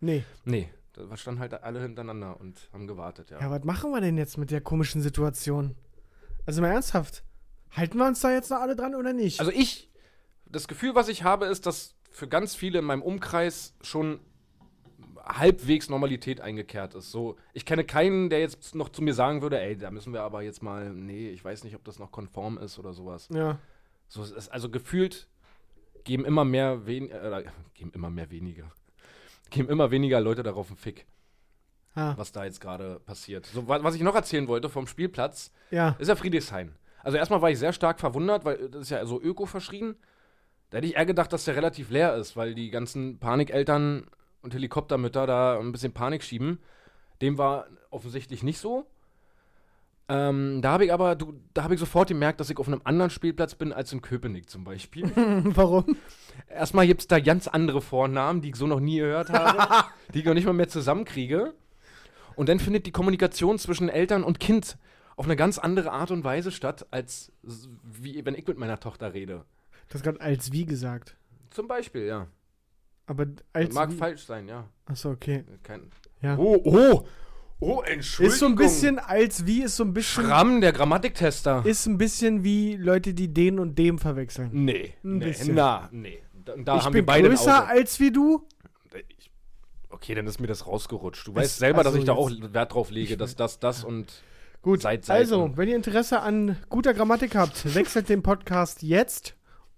Nee. Nee, da standen halt alle hintereinander und haben gewartet, ja. Ja, was machen wir denn jetzt mit der komischen Situation? Also mal ernsthaft. Halten wir uns da jetzt noch alle dran oder nicht? Also ich, das Gefühl, was ich habe, ist, dass für ganz viele in meinem Umkreis schon halbwegs Normalität eingekehrt ist. So, ich kenne keinen, der jetzt noch zu mir sagen würde, ey, da müssen wir aber jetzt mal, nee, ich weiß nicht, ob das noch konform ist oder sowas. ja. So, es ist also gefühlt geben immer mehr wen, äh, geben immer mehr weniger. Geben immer weniger Leute darauf einen Fick, Ah, was da jetzt gerade passiert. So, wa- was ich noch erzählen wollte vom Spielplatz, ja. ist ja Friedrichshain. Also erstmal war ich sehr stark verwundert, weil das ist ja so öko verschrien. Da hätte ich eher gedacht, dass der relativ leer ist, weil die ganzen Panikeltern und Helikoptermütter da ein bisschen Panik schieben. Dem war offensichtlich nicht so. Ähm, da habe ich aber, du, da habe ich sofort gemerkt, dass ich auf einem anderen Spielplatz bin als in Köpenick zum Beispiel. Warum? Erstmal gibt es da ganz andere Vornamen, die ich so noch nie gehört habe, die ich auch nicht mal mehr zusammenkriege. Und dann findet die Kommunikation zwischen Eltern und Kind auf eine ganz andere Art und Weise statt, als wie wenn ich mit meiner Tochter rede. Das gerade als wie gesagt. Zum Beispiel, ja. Aber als Mag wie. falsch sein, ja. Achso, okay. Kein Ja. oh, oh, oh, Entschuldigung. Ist so ein bisschen als wie, ist so ein bisschen. Schramm, der Grammatiktester. Ist ein bisschen wie Leute, die den und dem verwechseln. nee, Ein nee, bisschen. na, nee. Da, da ich haben bin wir beide größer als wie du. Ich, okay, dann ist mir das rausgerutscht. Du Es- weißt selber, dass also ich da auch Wert drauf lege, dass das, das und Gut, Seit also, wenn ihr Interesse an guter Grammatik habt, wechselt den Podcast jetzt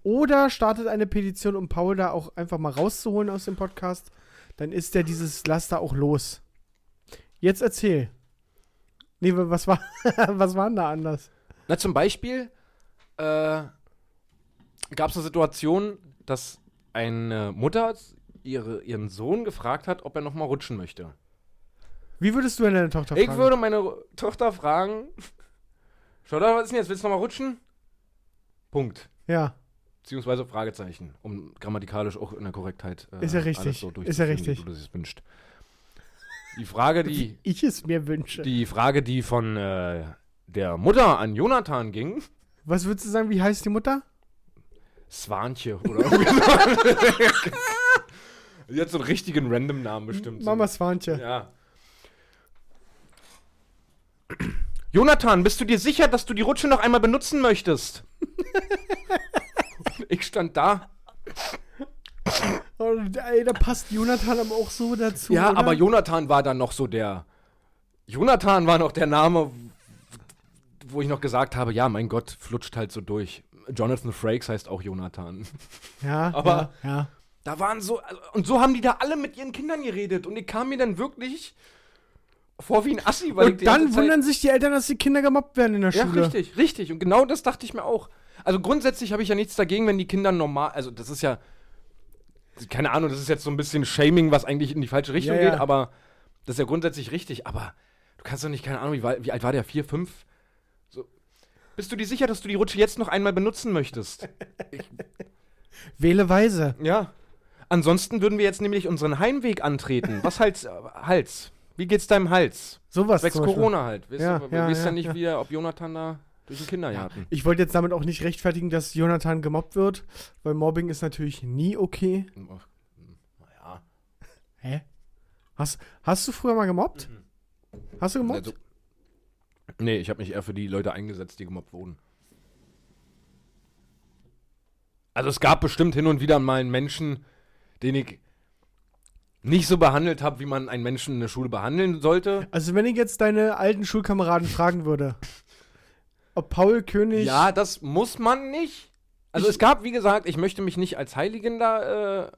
oder startet eine Petition, um Paul da auch einfach mal rauszuholen aus dem Podcast. Dann ist der dieses Laster auch los. Jetzt erzähl. Nee, was war, was war denn da anders? Na, zum Beispiel äh, gab es eine Situation, dass eine Mutter ihre, ihren Sohn gefragt hat, ob er noch mal rutschen möchte. Wie würdest du denn deine Tochter Ich fragen? würde meine Tochter fragen: Schotter, was ist denn jetzt? Willst du noch mal rutschen? Punkt. Ja, Beziehungsweise Fragezeichen, um grammatikalisch auch in der Korrektheit äh, Ist ja richtig. so Ist ja richtig. wie du jetzt wünscht. Die Frage, die, ich es mir wünsche. die Frage, die von äh, der Mutter an Jonathan ging, Was würdest du sagen, wie heißt die Mutter? Swanche oder so. Sie hat so einen richtigen Random-Namen bestimmt. so. Mama Swanche. Ja. Jonathan, bist du dir sicher, dass du die Rutsche noch einmal benutzen möchtest? ich stand da. Und, ey, da passt Jonathan aber auch so dazu. ja, oder? aber Jonathan war dann noch so der. Jonathan war noch der Name, wo ich noch gesagt habe, ja, mein Gott, flutscht halt so durch. Jonathan Frakes heißt auch Jonathan. Ja, aber- ja, ja. Da waren so, also, und so haben die da alle mit ihren Kindern geredet. Und ich kam mir dann wirklich vor wie ein Assi, weil Und die dann wundern sich die Eltern, dass die Kinder gemobbt werden in der Ja, Schule. richtig, richtig. Und genau das dachte ich mir auch. Also grundsätzlich habe ich ja nichts dagegen, wenn die Kinder normal, also das ist ja, keine Ahnung, das ist jetzt so ein bisschen Shaming, was eigentlich in die falsche Richtung Ja, ja. geht, aber das ist ja grundsätzlich richtig. Aber du kannst doch nicht, keine Ahnung, wie, wie alt war der? Vier, fünf? So. Bist du dir sicher, dass du die Rutsche jetzt noch einmal benutzen möchtest? Wähle weise. ja. Ansonsten würden wir jetzt nämlich unseren Heimweg antreten. Was Hals? äh, Hals? Wie geht's deinem Hals? Sowas Beispiel. Corona halt. Weißt Ja, du, ja, ja ja, nicht wieder, ob Jonathan da durch den Kindergarten. Ich wollte jetzt damit auch nicht rechtfertigen, dass Jonathan gemobbt wird, weil Mobbing ist natürlich nie okay. Naja. Hä? Hast, hast du früher mal gemobbt? Hast du gemobbt? Also, nee, ich habe mich eher für die Leute eingesetzt, die gemobbt wurden. Also es gab bestimmt hin und wieder mal einen Menschen, den ich nicht so behandelt habe, wie man einen Menschen in der Schule behandeln sollte. Also wenn ich jetzt deine alten Schulkameraden fragen würde, ob Paul König... Ja, das muss man nicht. Also es gab, wie gesagt, ich möchte mich nicht als Heiligen da. Äh,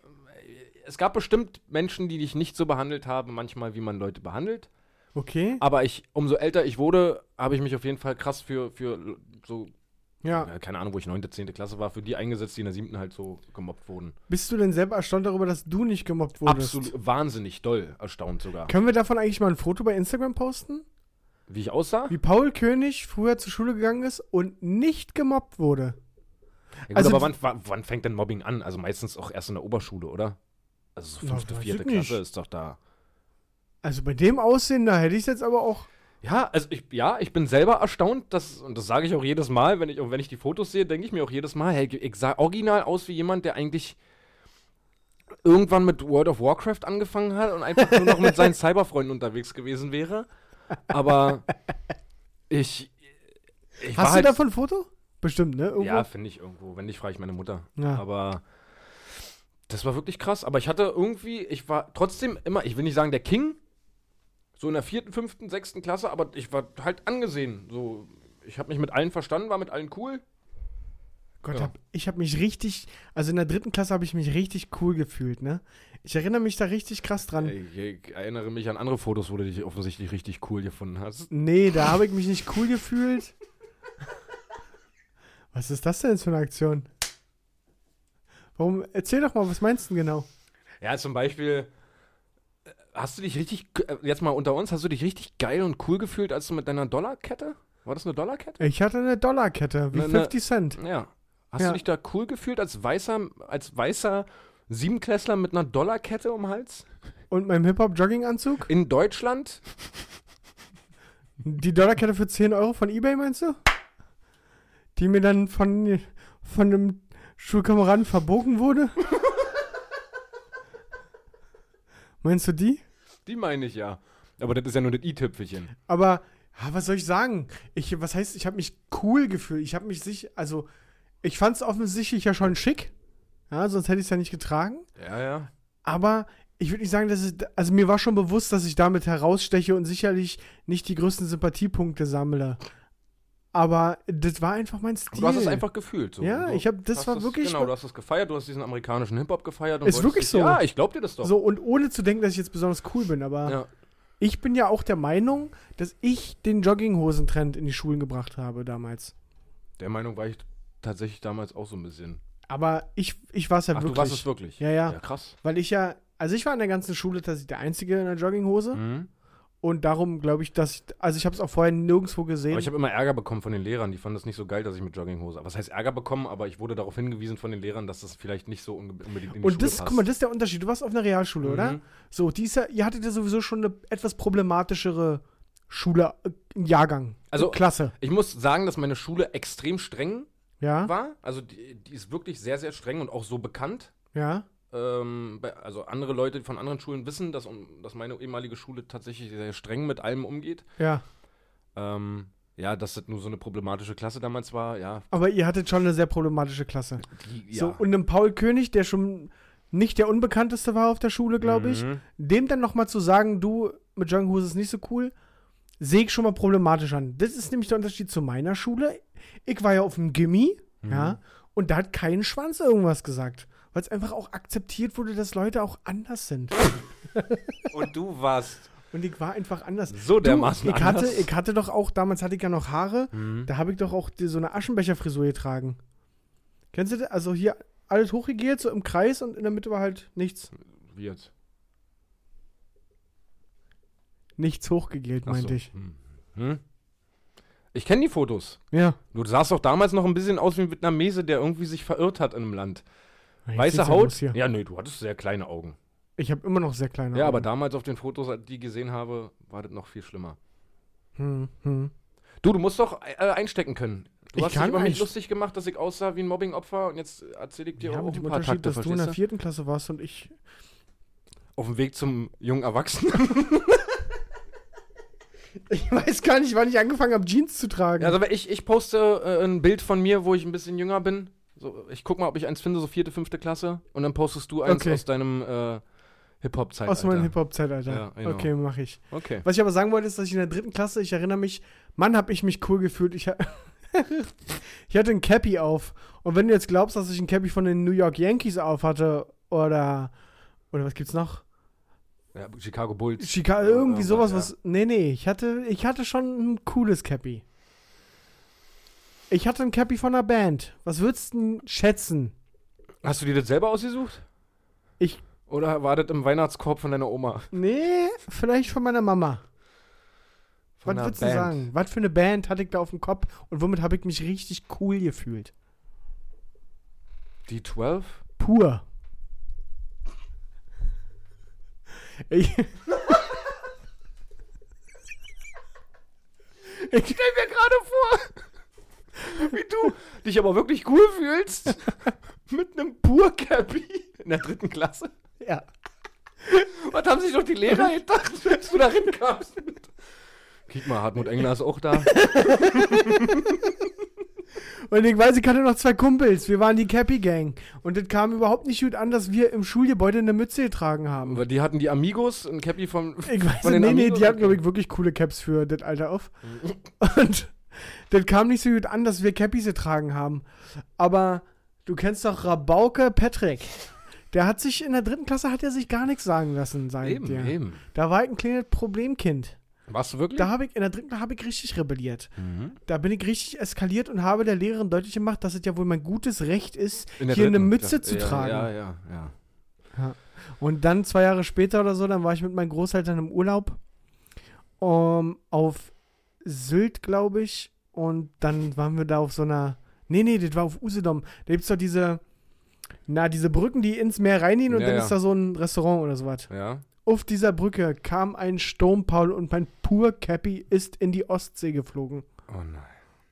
es gab bestimmt Menschen, die dich nicht so behandelt haben, manchmal wie man Leute behandelt. Okay. Aber ich, umso älter ich wurde, habe ich mich auf jeden Fall krass für, für so Ja. ja, keine Ahnung, wo ich 9., 10. Klasse war, für die eingesetzt, die in der 7. halt so gemobbt wurden. Bist du denn selber erstaunt darüber, dass du nicht gemobbt wurdest? Absolut wahnsinnig doll erstaunt sogar. Können wir davon eigentlich mal ein Foto bei Instagram posten? Wie ich aussah? Wie Paul König früher zur Schule gegangen ist und nicht gemobbt wurde. Ja, gut, also- aber wann, wann, wann fängt denn Mobbing an? Also meistens auch erst in der Oberschule, oder? Also so fünfte, weiß vierte nicht. Klasse ist doch da. Also bei dem Aussehen, da hätte ich es jetzt aber auch. Ja, also ich, ja, ich bin selber erstaunt, dass, und das sage ich auch jedes Mal, wenn ich, wenn ich die Fotos sehe, denke ich mir auch jedes Mal, hey, ich sah original aus wie jemand, der eigentlich irgendwann mit World of Warcraft angefangen hat und einfach nur noch mit seinen Cyberfreunden unterwegs gewesen wäre. Aber ich, ich Hast halt, du davon ein Foto? Bestimmt, ne? Irgendwo? Ja, finde ich irgendwo. Wenn nicht, frage ich meine Mutter. Ja. Aber das war wirklich krass. Aber ich hatte irgendwie, ich war trotzdem immer, ich will nicht sagen der King, so in der vierten, fünften, sechsten Klasse, aber ich war halt angesehen. So, ich habe mich mit allen verstanden, war mit allen cool. Gott, Ja. hab, ich habe mich richtig, also in der dritten Klasse habe ich mich richtig cool gefühlt, ne? Ich erinnere mich da richtig krass dran. Ich, ich erinnere mich an andere Fotos, wo du dich offensichtlich richtig cool gefunden hast. Nee, da habe ich mich nicht cool gefühlt. Was ist das denn jetzt für eine Aktion? Warum? Erzähl doch mal, was meinst du denn genau? Ja, zum Beispiel, hast du dich richtig, äh, jetzt mal unter uns, hast du dich richtig geil und cool gefühlt, als du mit deiner Dollarkette? War das eine Dollarkette? Ich hatte eine Dollarkette, wie Ne, ne. 50 Cent. Ja. Hast Ja. du dich da cool gefühlt als weißer, als weißer Siebenklässler mit einer Dollarkette um den Hals? Und meinem Hip-Hop-Jogginganzug? In Deutschland? Die Dollarkette für 10 Euro von Ebay, meinst du? Die mir dann von, von einem Schulkameraden verbogen wurde? meinst du die? Die meine ich ja. Aber das ist ja nur das i-Tüpfelchen. Aber, ja, was soll ich sagen? Ich, was heißt, ich habe mich cool gefühlt. Ich habe mich sich, also, ich fand es offensichtlich ja schon schick. Ja, sonst hätte ich es ja nicht getragen. Ja, ja. Aber ich würde nicht sagen, dass es, also mir war schon bewusst, dass ich damit heraussteche und sicherlich nicht die größten Sympathiepunkte sammle. Aber das war einfach mein Stil. Du hast es einfach gefühlt. So. Ja, ich hab- das war wirklich- Genau, du hast es gefeiert, du hast diesen amerikanischen Hip-Hop gefeiert. und Ist wirklich dich- so. Ja, ich glaub dir das doch. so und ohne zu denken, dass ich jetzt besonders cool bin, aber Ja. ich bin ja auch der Meinung, dass ich den Jogginghosen-Trend in die Schulen gebracht habe damals. Der Meinung war ich tatsächlich damals auch so ein bisschen. Aber ich, ich war es ja Ach, wirklich. du warst es wirklich? Ja, ja. Ja, krass. Weil ich ja, also ich war in der ganzen Schule tatsächlich der Einzige in der Jogginghose. Mhm. Und darum glaube ich, dass ich, also ich habe es auch vorher nirgendwo gesehen. Aber ich habe immer Ärger bekommen von den Lehrern. Die fanden das nicht so geil, dass ich mit Jogginghose. Was heißt Ärger bekommen? Aber ich wurde darauf hingewiesen von den Lehrern, dass das vielleicht nicht so unbedingt in die und Schule das, passt. guck mal, das ist der Unterschied. Du warst auf einer Realschule, Mhm. oder? So, die ist ja, ihr hattet ja sowieso schon eine etwas problematischere Schule, äh, Jahrgang, Also- Klasse. Ich muss sagen, dass meine Schule extrem streng Ja, war. Also die, die ist wirklich sehr, sehr streng und auch so bekannt. ja. Ähm, also andere Leute von anderen Schulen wissen, dass, um- dass meine ehemalige Schule tatsächlich sehr streng mit allem umgeht. Ja. Ähm, ja, dass das nur so eine problematische Klasse damals war, ja. Aber ihr hattet schon eine sehr problematische Klasse. Die, So, und einem Paul König, der schon nicht der unbekannteste war auf der Schule, glaube ich, Mhm. dem dann nochmal zu sagen, du, mit Junghus ist nicht so cool, sehe ich schon mal problematisch an. Das ist nämlich der Unterschied zu meiner Schule. Ich war ja auf dem Gimmi, Mhm. ja, und da hat kein Schwanz irgendwas gesagt. Weil es einfach auch akzeptiert wurde, dass Leute auch anders sind. Und du warst Und ich war einfach anders. so dermaßen du, ich hatte, anders. ich hatte doch auch, damals hatte ich ja noch Haare, Mhm. da habe ich doch auch die, so eine Aschenbecherfrisur getragen. Kennst du das? Also hier alles hochgegelt, so im Kreis und in der Mitte war halt nichts. Wie jetzt? Nichts hochgegelt, Ach so. meinte ich. Hm. Hm? Ich kenne die Fotos. Ja. Du sahst doch damals noch ein bisschen aus wie ein Vietnamese, der irgendwie sich verirrt hat in einem Land. Jetzt Weiße ja Haut? Ja, nee, du hattest sehr kleine Augen. Ich habe immer noch sehr kleine Ja, Augen. aber damals auf den Fotos, die ich gesehen habe, war das noch viel schlimmer. Hm, hm. Du, du musst doch äh, einstecken können. Du Ich hast dich über mich lustig gemacht, dass ich aussah wie ein Mobbingopfer und jetzt erzähle ich dir Ja, auch ein paar Unterschied, Takte, dass du in der vierten Klasse warst und ich. Auf dem Weg zum jungen Erwachsenen. Ich weiß gar nicht, wann ich angefangen habe, Jeans zu tragen. Also ich, ich poste äh, ein Bild von mir, wo ich ein bisschen jünger bin. So, ich guck mal, ob ich eins finde, so vierte, fünfte Klasse. Und dann postest du eins Okay. aus deinem äh, Hip-Hop-Zeitalter. Aus meinem Hip-Hop-Zeitalter. Ja, genau. Okay, mache ich. Okay. Was ich aber sagen wollte, ist, dass ich in der dritten Klasse, ich erinnere mich, Mann, habe ich mich cool gefühlt. Ich, ich hatte ein Cappy auf. Und wenn du jetzt glaubst, dass ich ein Cappy von den New York Yankees auf hatte, oder, oder was gibt's noch? Ja, Chicago Bulls. Chicago, irgendwie sowas, ja. was. Nee, nee, ich hatte, ich hatte schon ein cooles Cappy. Ich hatte ein Cappy von einer Band. Was würdest du denn schätzen? Hast du dir das selber ausgesucht? Ich- Oder war das im Weihnachtskorb von deiner Oma? Nee, vielleicht von meiner Mama. Von Was würdest du sagen? Was für eine Band hatte ich da auf dem Kopf und womit habe ich mich richtig cool gefühlt? Die 12? Pur. Ich, Ich stell mir gerade vor, wie du dich aber wirklich cool fühlst. Mit einem Pur-Cappy in der dritten Klasse. ja. Was haben sich doch die Lehrer gedacht, als du da hinkamst? Guck mal, Hartmut Engler ist auch da. Und ich weiß, ich hatte noch zwei Kumpels. Wir waren die Cappy Gang. Und das kam überhaupt nicht gut an, dass wir im Schulgebäude eine Mütze getragen haben. Aber die hatten die Amigos, ein Cappy vom. Ich weiß Von den nee, nee, Amigos? die hatten, glaube ich, wirklich coole Caps für das Alter auf. Und das kam nicht so gut an, dass wir Cappies getragen haben. Aber du kennst doch Rabauke Patrick. Der hat sich in der dritten Klasse hat er sich gar nichts sagen lassen, sag Eben, dir. eben. Da war ich ein kleines Problemkind. Warst du wirklich? Da habe ich in der dritten habe ich richtig rebelliert. Mhm. Da bin ich richtig eskaliert und habe der Lehrerin deutlich gemacht, dass es ja wohl mein gutes Recht ist, hier eine dritten Mütze Klasse. zu ja, tragen. Ja, ja, ja. Und dann zwei Jahre später oder so, dann war ich mit meinen Großeltern im Urlaub um, auf Sylt, glaube ich. Und dann waren wir da auf so einer. Nee, nee, das war auf Usedom. Da gibt es doch diese. Na, diese Brücken, die ins Meer reingehen und Ja, dann ja. ist da so ein Restaurant oder sowas. Ja. Auf dieser Brücke kam ein Sturm, Paul, und mein pur Cappy ist in die Ostsee geflogen. Oh nein.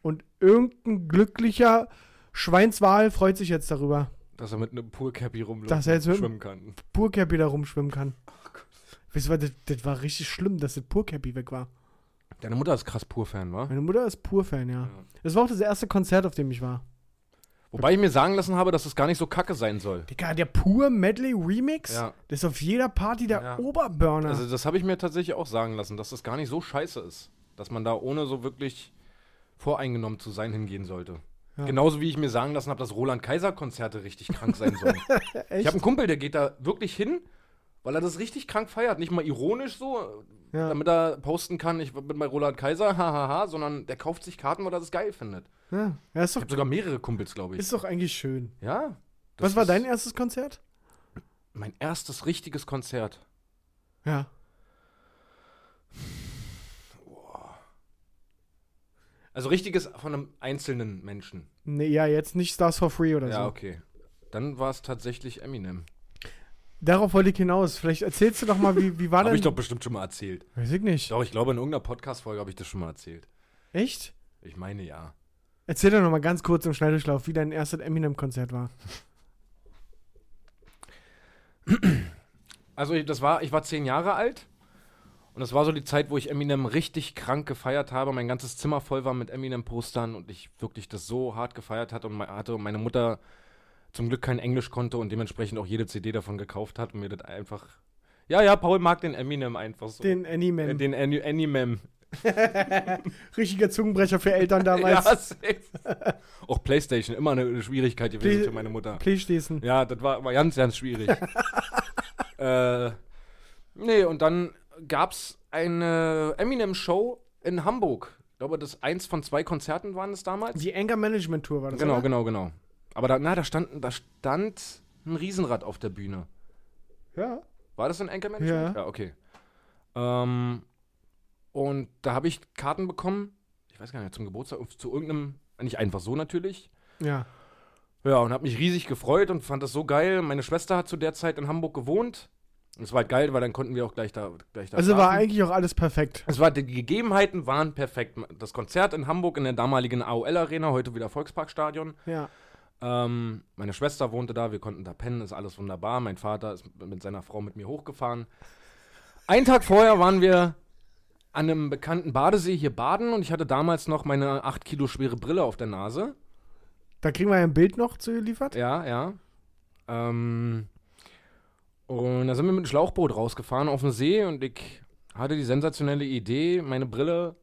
Und irgendein glücklicher Schweinswal freut sich jetzt darüber, Dass er mit einem Pool-Cappy rumläuft Dass er jetzt und mit- schwimmen kann. pur Cappy da rumschwimmen kann. Oh Weißt du das, das war richtig schlimm, dass das pur Cappy weg war. Deine Mutter ist krass Pur-Fan, wa? Meine Mutter ist Pur-Fan, ja. Das war auch das erste Konzert, auf dem ich war. Wobei ich mir sagen lassen habe, dass es gar nicht so kacke sein soll. Digga, der Pur Medley Remix, Ja. das ist auf jeder Party der Ja. Oberburner. Also das habe ich mir tatsächlich auch sagen lassen, dass das gar nicht so scheiße ist. Dass man da ohne so wirklich voreingenommen zu sein hingehen sollte. Ja. Genauso wie ich mir sagen lassen habe, dass Roland Kaiser Konzerte richtig krank sein sollen. Ich habe einen Kumpel, der geht da wirklich hin, weil er das richtig krank feiert. Nicht mal ironisch so, damit er posten kann, ich bin bei Roland Kaiser, hahaha, sondern der kauft sich Karten, weil er das geil findet. Ja. ja, ist Ich doch, habe sogar mehrere Kumpels, glaube ich. ist doch eigentlich schön. ja. das Was war dein erstes Konzert? Mein erstes richtiges Konzert. Ja. Also richtiges von einem einzelnen Menschen. Nee, ja, jetzt nicht Stars for Free oder Ja, so. okay. Dann war es tatsächlich Eminem. Darauf wollte ich hinaus. Vielleicht erzählst du doch mal, wie, wie war Habe denn. ich doch bestimmt schon mal erzählt. Weiß ich nicht. Doch, ich glaube, in irgendeiner Podcast-Folge habe ich das schon mal erzählt. Echt? Ich meine ja. Erzähl doch noch mal ganz kurz im Schnelldurchlauf, wie dein erstes Eminem-Konzert war. Also ich- das war, ich war zehn Jahre alt und das war so die Zeit, wo ich Eminem richtig krank gefeiert habe. Mein ganzes Zimmer voll war mit Eminem-Postern und ich wirklich das so hart gefeiert hatte und hatte und meine Mutter zum Glück kein Englisch konnte und dementsprechend auch jede CD davon gekauft hat und mir das einfach. Ja, ja, Paul mag den Eminem einfach so. Den äh, Anime. den Ani- Eminem. Richtiger Zungenbrecher für Eltern Ja, damals. safe. auch Playstation, immer eine, Schwierigkeit gewesen Play- für meine Mutter. Playstation. Ja, das war, war ganz, ganz schwierig. äh, nee, und dann gab's eine Eminem-Show in Hamburg. Ich glaube, das eins von zwei Konzerten waren es damals. Die Anger Management Tour war das. genau, oder? genau, genau. Aber da, na, da stand, da stand ein Riesenrad auf der Bühne. Ja. War das ein Anchormanagement? Ja. Ja, okay. Ähm, und da habe ich Karten bekommen, ich weiß gar nicht, zum Geburtstag, zu irgendeinem, nicht einfach so natürlich. Ja. Ja, und habe mich riesig gefreut und fand das so geil. Meine Schwester hat zu der Zeit in Hamburg gewohnt. Und es war halt geil, weil dann konnten wir auch gleich da, gleich da Also war schlafen. eigentlich auch alles perfekt. Es war, die Gegebenheiten waren perfekt. Das Konzert in Hamburg in der damaligen AOL-Arena, heute wieder Volksparkstadion. Ja. Ähm, meine Schwester wohnte da, wir konnten da pennen, ist alles wunderbar. Mein Vater ist mit seiner Frau mit mir hochgefahren. Einen Tag vorher waren wir an einem bekannten Badesee hier baden und ich hatte damals noch meine 8 Kilo schwere Brille auf der Nase. Da kriegen wir ja ein Bild noch zugeliefert. Ja, ja. Ähm, und da sind wir mit dem Schlauchboot rausgefahren auf den See und ich hatte die sensationelle Idee, meine Brille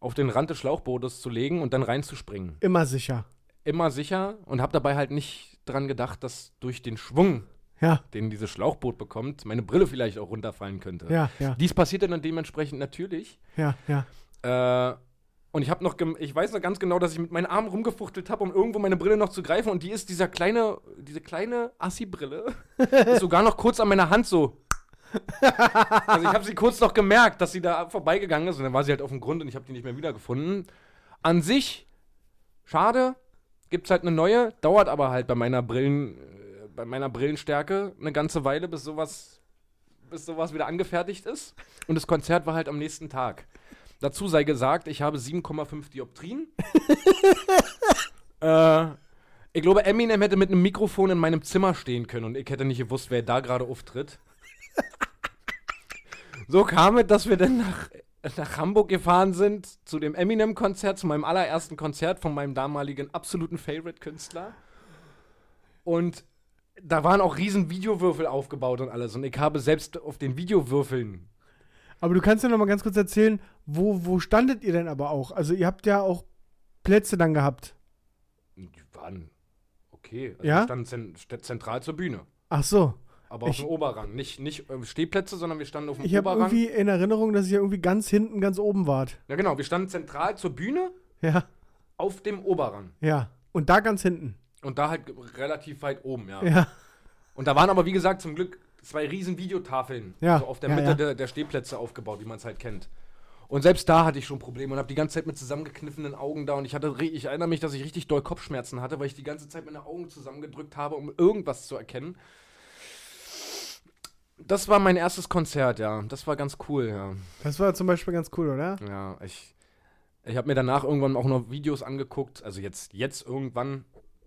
auf den Rand des Schlauchbootes zu legen und dann reinzuspringen. Immer sicher. Immer sicher und habe dabei halt nicht dran gedacht, dass durch den Schwung, Ja. den dieses Schlauchboot bekommt, meine Brille vielleicht auch runterfallen könnte. Ja, ja, Dies passierte dann dementsprechend natürlich. ja, ja. Äh, und ich habe noch, ich weiß noch ganz genau, dass ich mit meinen Armen rumgefuchtelt habe, um irgendwo meine Brille noch zu greifen. Und die ist dieser kleine, diese kleine Assi-Brille, ist sogar noch kurz an meiner Hand so. Also ich habe sie kurz noch gemerkt, dass sie da vorbeigegangen ist. Und dann war sie halt auf dem Grund und ich habe die nicht mehr wiedergefunden. An sich, schade, gibt's halt eine neue, dauert aber halt bei meiner Brillen, äh, bei meiner Brillenstärke eine ganze Weile, bis sowas, bis sowas wieder angefertigt ist. Und das Konzert war halt am nächsten Tag. Dazu sei gesagt, ich habe 7,5 Dioptrien. äh, ich glaube, Eminem hätte mit einem Mikrofon in meinem Zimmer stehen können und ich hätte nicht gewusst, wer da gerade auftritt. so kam es, dass wir dann nach, nach Hamburg gefahren sind zu dem Eminem-Konzert, zu meinem allerersten Konzert von meinem damaligen absoluten Favorite-Künstler. Und da waren auch riesen Videowürfel aufgebaut und alles. Und ich habe selbst auf den Videowürfeln Aber du kannst ja noch mal ganz kurz erzählen, wo, wo standet ihr denn aber auch? Also ihr habt ja auch Plätze dann gehabt. Die waren okay. Also Ja? Wir standen zen st- zentral zur Bühne. Ach so. Aber auf Ich- dem Oberrang. Nicht, nicht äh, Stehplätze, sondern wir standen auf dem Ich habe Oberrang. irgendwie in Erinnerung, dass ihr irgendwie ganz hinten, ganz oben wart. Ja, genau. Wir standen zentral zur Bühne Ja, auf dem Oberrang. ja. Und da ganz hinten. Und da halt relativ weit oben, ja. Ja. Und da waren aber, wie gesagt, zum Glück zwei riesen Videotafeln Ja, so auf der ja, Mitte. Der, der Stehplätze aufgebaut, wie man es halt kennt. Und selbst da hatte ich schon Probleme und habe die ganze Zeit mit zusammengekniffenen Augen da und ich hatte, ich erinnere mich, dass ich richtig doll Kopfschmerzen hatte, weil ich die ganze Zeit meine Augen zusammengedrückt habe, um irgendwas zu erkennen. Das war mein erstes Konzert, ja. Das war ganz cool, ja. Das war zum Beispiel ganz cool, oder? Ja, ich, ich habe mir danach irgendwann auch noch Videos angeguckt, also jetzt, jetzt irgendwann,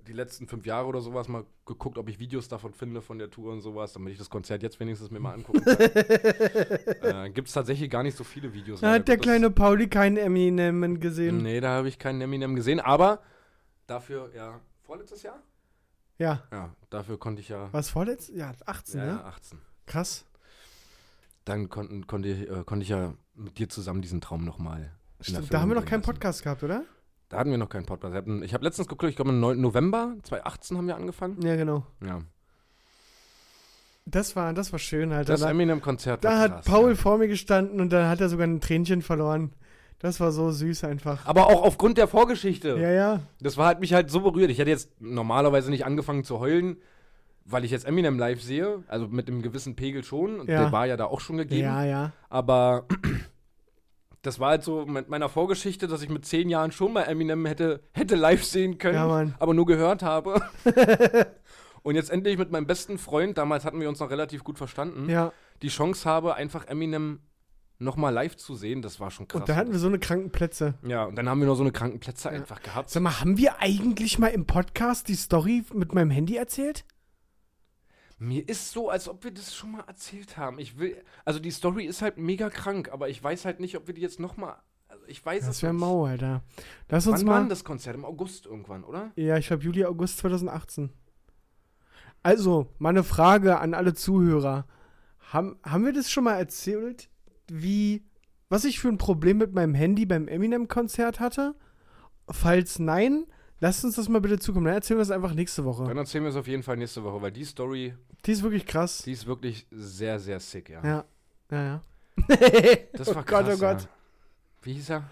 die letzten fünf Jahre oder sowas, mal geguckt, ob ich Videos davon finde, von der Tour und sowas, damit ich das Konzert jetzt wenigstens mir mal angucken kann. äh, Gibt es tatsächlich gar nicht so viele Videos. Da hat der kleine Pauli keinen Eminem gesehen. Nee, da habe ich keinen Eminem gesehen, aber dafür, ja, vorletztes Jahr? Ja. Ja, dafür konnte ich ja, Was vorletzt? Ja, 18, ja, ne? ja 18. Krass. Dann konnten, konnte, ich, äh, konnte ich ja mit dir zusammen diesen Traum nochmal. Stimmt, da haben wir noch keinen Podcast gehabt, oder? Da hatten wir noch keinen Podcast. Ich habe letztens geguckt, ich glaube im 9. November 2018 haben wir angefangen. Ja, genau. Ja. Das war, das war schön, Alter. Das da Eminem-Konzert da hat krass, Paul ja. vor mir gestanden und da hat er sogar ein Tränchen verloren. Das war so süß einfach. Aber auch aufgrund der Vorgeschichte. Ja, ja. Das war halt mich halt so berührt. Ich hätte jetzt normalerweise nicht angefangen zu heulen, weil ich jetzt Eminem live sehe. Also mit einem gewissen Pegel schon. Und Ja. der war ja da auch schon gegeben. Ja, ja. Aber das war halt so mit meiner Vorgeschichte, dass ich mit zehn Jahren schon mal Eminem hätte, hätte live sehen können, Ja, aber nur gehört habe. und jetzt endlich mit meinem besten Freund, damals hatten wir uns noch relativ gut verstanden, Ja. die Chance habe, einfach Eminem nochmal live zu sehen. Das war schon krass. Und da hatten wir so eine kranken Plätze. ja, und dann haben wir noch so eine Krankenplätze einfach gehabt. Sag mal, haben wir eigentlich mal im Podcast die Story mit meinem Handy erzählt? Mir ist so, als ob wir das schon mal erzählt haben. Ich will, also die Story ist halt mega krank, aber ich weiß halt nicht, ob wir die jetzt nochmal, also ich weiß Das es wäre mau, Alter. Lass uns Wann war mal. denn das Konzert? Im August irgendwann, oder? Ja, ich glaube Juli, August 2018. Also, mal eine Frage an alle Zuhörer. Haben, haben wir das schon mal erzählt, wie, was ich für ein Problem mit meinem Handy beim Eminem-Konzert hatte? Falls nein, lasst uns das mal bitte zukommen. Dann erzählen wir es einfach nächste Woche. Dann erzählen wir es auf jeden Fall nächste Woche, weil die Story, Die ist wirklich krass. die ist wirklich sehr, sehr sick, ja. Ja, ja, ja. Das war oh krass. Gott, oh Gott. Ja. Wie hieß er?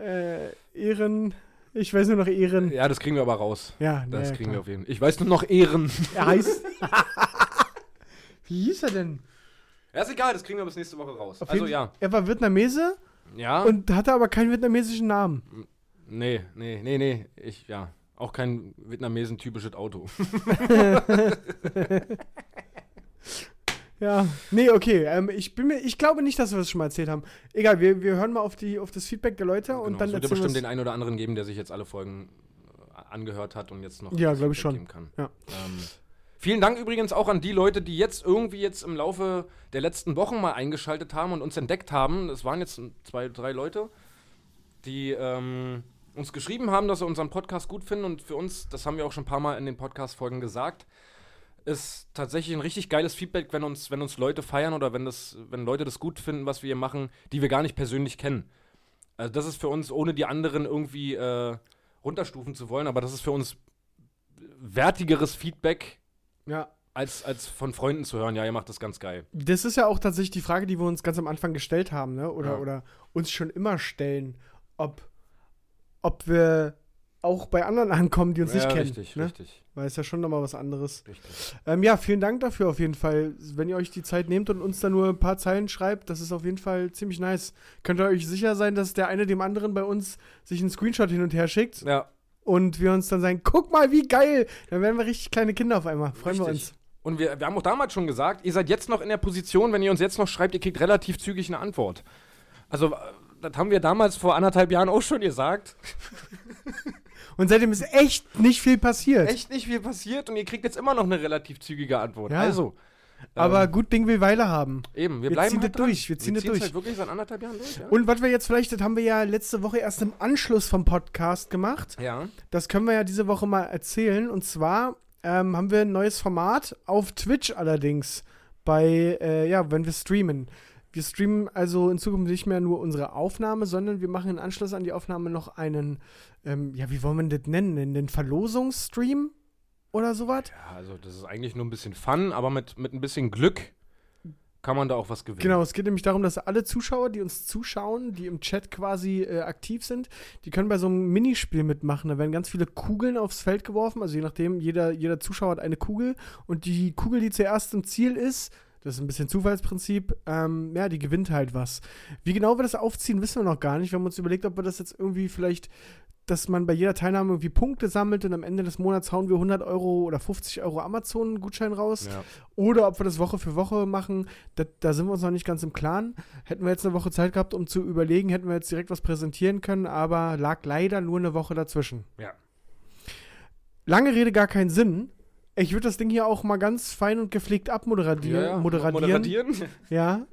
Äh, Ehren, ich weiß nur noch Ehren. Ja, das kriegen wir aber raus. Ja, Das ja, kriegen klar. wir auf jeden Fall. Ich weiß nur noch Ehren. Er heißt. Wie hieß er denn? Ja, ist egal, das kriegen wir bis nächste Woche raus. Auf also ja. Er war Vietnamese Ja. und hatte aber keinen vietnamesischen Namen. Nee, nee, nee, nee. Ich, ja. Auch kein Vietnamesen-typisches Auto. Ja, nee, okay. Ähm, ich, bin mir, ich glaube nicht, dass wir das schon mal erzählt haben. Egal, wir, wir hören mal auf, die, auf das Feedback der Leute und Genau, dann es wird ja bestimmt wir den einen oder anderen geben, der sich jetzt alle Folgen äh, angehört hat und jetzt noch Ja, das glaub ich schon. kann. Ja. Ähm, vielen Dank übrigens auch an die Leute, die jetzt irgendwie jetzt im Laufe der letzten Wochen mal eingeschaltet haben und uns entdeckt haben. Es waren jetzt zwei, drei Leute, die ähm, uns geschrieben haben, dass sie unseren Podcast gut finden und für uns, das haben wir auch schon ein paar Mal in den Podcast-Folgen gesagt, ist tatsächlich ein richtig geiles Feedback, wenn uns, wenn uns Leute feiern oder wenn, das, wenn Leute das gut finden, was wir hier machen, die wir gar nicht persönlich kennen. Also das ist für uns, ohne die anderen irgendwie äh, runterstufen zu wollen, aber das ist für uns wertigeres Feedback, Ja. als, als von Freunden zu hören, ja, ihr macht das ganz geil. Das ist ja auch tatsächlich die Frage, die wir uns ganz am Anfang gestellt haben, ne? Oder, Ja. oder uns schon immer stellen, ob, ob wir auch bei anderen ankommen, die uns ja, nicht kennen. richtig, ne? richtig, Weil es ja schon nochmal was anderes. richtig. Ähm, ja, vielen Dank dafür auf jeden Fall. Wenn ihr euch die Zeit nehmt und uns da nur ein paar Zeilen schreibt, das ist auf jeden Fall ziemlich nice. Könnt ihr euch sicher sein, dass der eine dem anderen bei uns sich einen Screenshot hin und her schickt Ja, und wir uns dann sagen, guck mal, wie geil. Dann werden wir richtig kleine Kinder auf einmal. Freuen wir Richtig. uns. Und wir, wir haben auch damals schon gesagt, ihr seid jetzt noch in der Position, wenn ihr uns jetzt noch schreibt, ihr kriegt relativ zügig eine Antwort. Also, das haben wir damals vor anderthalb Jahren auch schon gesagt. Und seitdem ist echt nicht viel passiert. Echt nicht viel passiert und ihr kriegt jetzt immer noch eine relativ zügige Antwort. Ja. Also, Aber ähm, gut Ding will Weile haben. eben, wir, wir bleiben ziehen halt das durch, wir ziehen das ziehen's durch. Halt wirklich seit anderthalb Jahren durch, ja? Und was wir jetzt vielleicht, das haben wir ja letzte Woche erst im Anschluss vom Podcast gemacht. ja. Das können wir ja diese Woche mal erzählen. Und zwar ähm, haben wir ein neues Format auf Twitch allerdings. Bei, äh, ja, wenn wir streamen. Wir streamen also in Zukunft nicht mehr nur unsere Aufnahme, sondern wir machen im Anschluss an die Aufnahme noch einen, ähm, ja, wie wollen wir das nennen? Den Verlosungsstream oder sowas? Ja, also das ist eigentlich nur ein bisschen Fun, aber mit, mit ein bisschen Glück kann man da auch was gewinnen. Genau, es geht nämlich darum, dass alle Zuschauer, die uns zuschauen, die im Chat quasi äh, aktiv sind, die können bei so einem Minispiel mitmachen. Da werden ganz viele Kugeln aufs Feld geworfen. Also je nachdem, jeder, jeder Zuschauer hat eine Kugel. Und die Kugel, die zuerst im Ziel ist, das ist ein bisschen Zufallsprinzip, ähm, ja, die gewinnt halt was. Wie genau wir das aufziehen, wissen wir noch gar nicht. Wir haben uns überlegt, ob wir das jetzt irgendwie vielleicht, dass man bei jeder Teilnahme irgendwie Punkte sammelt und am Ende des Monats hauen wir 100 Euro oder 50 Euro Amazon-Gutschein raus. Ja. Oder ob wir das Woche für Woche machen, da, da sind wir uns noch nicht ganz im Klaren. Hätten wir jetzt eine Woche Zeit gehabt, um zu überlegen, hätten wir jetzt direkt was präsentieren können, aber lag leider nur eine Woche dazwischen. Ja. Lange Rede, gar keinen Sinn. Ich würde das Ding hier auch mal ganz fein und gepflegt abmoderadieren. Ja, ja. Moderadieren. Moderadieren? Ja.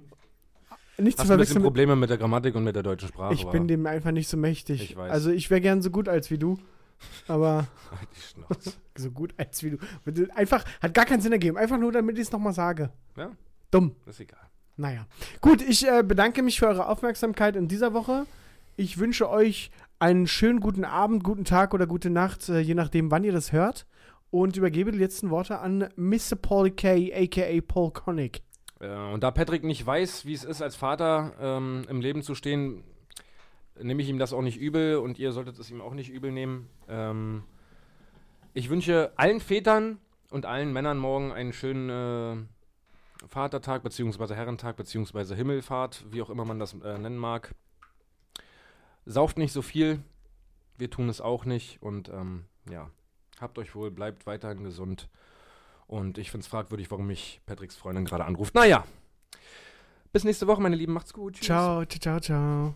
Nicht zu Hast ein bisschen verwechseln mit, Probleme mit der Grammatik und mit der deutschen Sprache. Ich bin dem einfach nicht so mächtig. Ich weiß. Also ich wäre gern so gut als wie du. Aber Halt die Schnauze. so gut als wie du. Einfach, hat gar keinen Sinn ergeben. Einfach nur, damit ich es nochmal sage. Ja, Dumm. ist egal. Naja. Gut, ich äh, bedanke mich für eure Aufmerksamkeit in dieser Woche. Ich wünsche euch einen schönen guten Abend, guten Tag oder gute Nacht, äh, je nachdem, wann ihr das hört. Und übergebe die letzten Worte an Mr. Paul K., a.k.a. Paul Connick. Äh, und da Patrick nicht weiß, wie es ist, als Vater ähm, im Leben zu stehen, nehme ich ihm das auch nicht übel und ihr solltet es ihm auch nicht übel nehmen. Ähm, ich wünsche allen Vätern und allen Männern morgen einen schönen äh, Vatertag, beziehungsweise Herrentag, beziehungsweise Himmelfahrt, wie auch immer man das äh, nennen mag. Sauft nicht so viel, wir tun es auch nicht und ähm, ja, habt euch wohl, bleibt weiterhin gesund Und ich finde es fragwürdig, warum mich Patricks Freundin gerade anruft. Naja. Bis nächste Woche, meine Lieben. Macht's gut. Tschüss. Ciao, ciao, ciao, ciao.